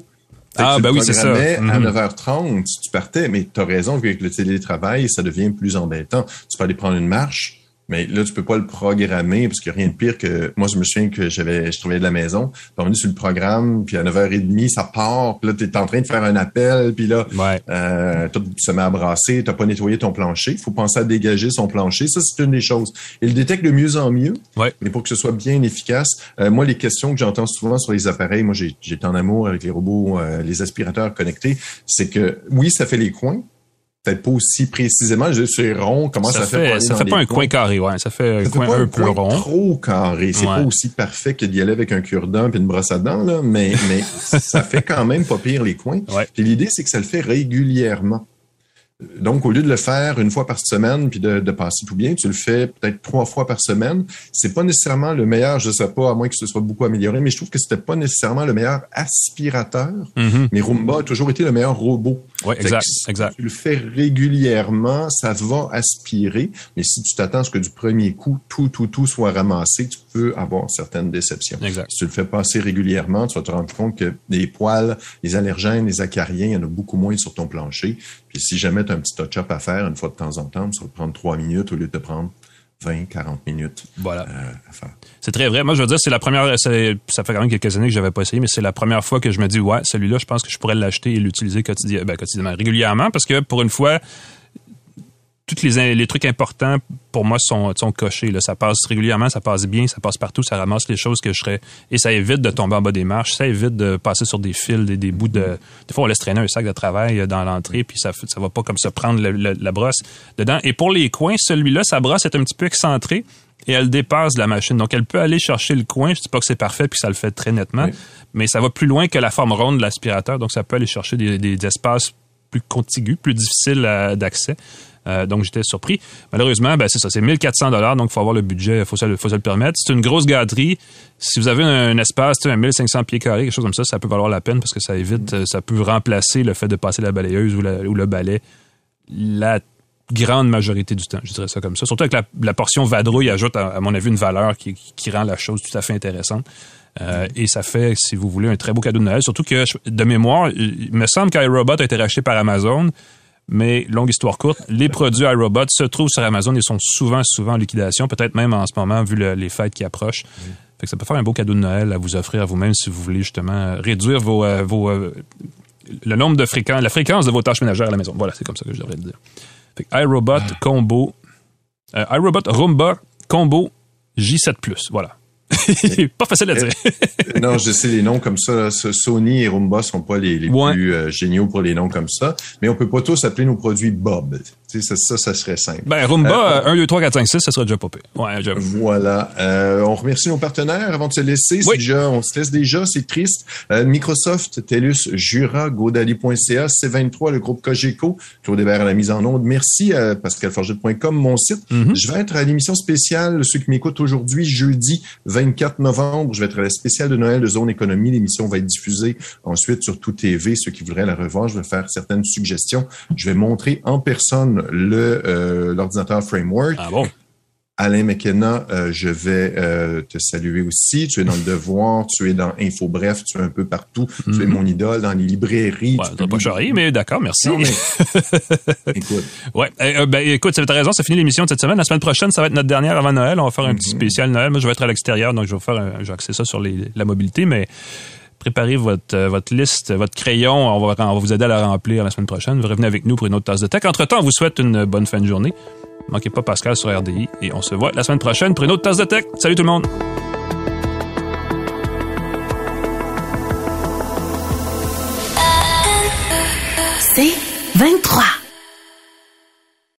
Ah, ben oui, c'est ça. À 9h30, mhm. tu partais, mais tu as raison, avec le télétravail, ça devient plus embêtant. Tu peux aller prendre une marche, Mais là, tu peux pas le programmer parce qu'il n'y a rien de pire que moi, je me souviens que j'avais, je travaillais de la maison, puis on est sur le programme, puis à 9h30, ça part, puis là, tu es en train de faire un appel, puis là, euh, tout se met à brasser, tu pas nettoyé ton plancher. Il faut penser à dégager son plancher. Ça, c'est une des choses. Il détecte de mieux en mieux, mais pour que ce soit bien efficace. Euh, moi, les questions que j'entends souvent sur les appareils, moi, j'ai en amour avec les robots, euh, les aspirateurs connectés, c'est que oui, ça fait les coins, peut-être pas aussi précisément. C'est rond, comment ça, fait, Ça fait pas un coin carré, ouais. Ça fait un coin un, peu rond. trop carré. C'est pas aussi parfait que d'y aller avec un cure-dent et une brosse à dents, là, mais, mais ça fait quand même pas pire les coins. Puis l'idée, c'est que ça le fait régulièrement. Donc, au lieu de le faire une fois par semaine puis de, passer tout bien, tu le fais peut-être trois fois par semaine. C'est pas nécessairement le meilleur, je sais pas, à moins que ce soit beaucoup amélioré, mais je trouve que c'était pas nécessairement le meilleur aspirateur. Mm-hmm. Mais Roomba a toujours été le meilleur robot. Oui, exact, exact. Tu le fais régulièrement, ça va aspirer. Mais si tu t'attends à ce que du premier coup, tout, tout, tout soit ramassé, tu peux avoir certaines déceptions. Exact. Si tu le fais passer régulièrement, tu vas te rendre compte que les poils, les allergènes, les acariens, il y en a beaucoup moins sur ton plancher. Puis si jamais un petit touch-up à faire une fois de temps en temps, ça va prendre trois minutes au lieu de prendre 20, 40 minutes voilà. Euh, à faire. C'est très vrai. Moi, je veux dire, c'est la première. Ça fait quand même quelques années que j'avais pas essayé, mais c'est la première fois que je me dis, ouais, celui-là, je pense que je pourrais l'acheter et l'utiliser quotidien, ben, quotidiennement, régulièrement, parce que pour une fois, tous les, les trucs importants pour moi sont, sont cochés. Là. Ça passe régulièrement, ça passe bien, ça passe partout, ça ramasse les choses que je serais. Et ça évite de tomber en bas des marches, ça évite de passer sur des fils, des, des bouts de. Des fois, on laisse traîner un sac de travail dans l'entrée, puis ça ça va pas comme se prendre la brosse dedans. Et pour les coins, celui-là, sa brosse est un petit peu excentrée et elle dépasse la machine. Donc, elle peut aller chercher le coin. Je dis pas que c'est parfait puis ça le fait très nettement, mais ça va plus loin que la forme ronde de l'aspirateur. Donc, ça peut aller chercher des, des espaces plus contigus, plus difficiles d'accès. Euh, donc, j'étais surpris. Malheureusement, ben, c'est ça, c'est 1400 dollars, donc il faut avoir le budget, il faut, se le permettre. C'est une grosse gâterie. Si vous avez un, espace, un 1500 pieds carrés, quelque chose comme ça, ça peut valoir la peine parce que ça évite, euh, ça peut remplacer le fait de passer la balayeuse ou, le balai la grande majorité du temps, je dirais ça comme ça. Surtout avec la, portion vadrouille ajoute, à, mon avis, une valeur qui, rend la chose tout à fait intéressante. Euh, et ça fait, si vous voulez, un très beau cadeau de Noël. Surtout que, de mémoire, il me semble qu'iRobot a été racheté par Amazon. Mais longue histoire courte, les produits iRobot se trouvent sur Amazon et sont souvent, souvent en liquidation, peut-être même en ce moment, vu les fêtes qui approchent. Ça peut faire un beau cadeau de Noël à vous offrir à vous-même si vous voulez justement réduire vos, euh, vos euh, le nombre de la fréquence de vos tâches ménagères à la maison. Voilà, c'est comme ça que je devrais le dire. Fait iRobot. Combo, euh, iRobot Roomba Combo J7 Voilà. pas facile à dire. non, je sais les noms comme ça. Sony et Roomba sont pas les, plus euh, géniaux pour les noms comme ça. Mais on peut pas tous appeler nos produits Bob. Ça, ça, ça, serait simple. Ben, Roomba, 1, 2, 3, 4, 5, 6, ça serait déjà popé. Ouais, voilà. Euh, on remercie nos partenaires avant de se laisser. Oui. Déjà, on se laisse déjà, c'est triste. Euh, Microsoft, TELUS, Jura, Godali.ca, C23, le groupe Cogeco, Claude Hébert à la mise en onde. Merci à pascalforget.com, mon site. Mm-hmm. Je vais être à l'émission spéciale, ceux qui m'écoutent aujourd'hui, jeudi 24 novembre. Je vais être à la spéciale de Noël de Zone Économie. L'émission va être diffusée ensuite sur tout TV. Ceux qui voudraient la revoir, je vais faire certaines suggestions. Je vais montrer en personne le euh, l'ordinateur Framework. Ah bon? Alain McKenna, euh, je vais euh, te saluer aussi. Tu es dans le devoir, tu es dans Info Bref, tu es un peu partout. Tu es mhm. mon idole dans les librairies. Ouais, pas charrier, mais d'accord, merci. écoute. Ouais, eh, ben, écoute, tu as raison, ça finit l'émission de cette semaine. La semaine prochaine, ça va être notre dernière avant Noël. On va faire un petit mhm. spécial Noël. Moi, je vais être à l'extérieur, donc je vais faire, un, je vais axer ça sur les, la mobilité, mais préparez votre, euh, votre liste, votre crayon. On va, vous aider à la remplir la semaine prochaine. Vous revenez avec nous pour une autre tasse de tech. Entre-temps, on vous souhaite une bonne fin de journée. Manquez pas Pascal sur RDI et on se voit la semaine prochaine pour une autre tasse de tech. Salut tout le monde! C'est 23.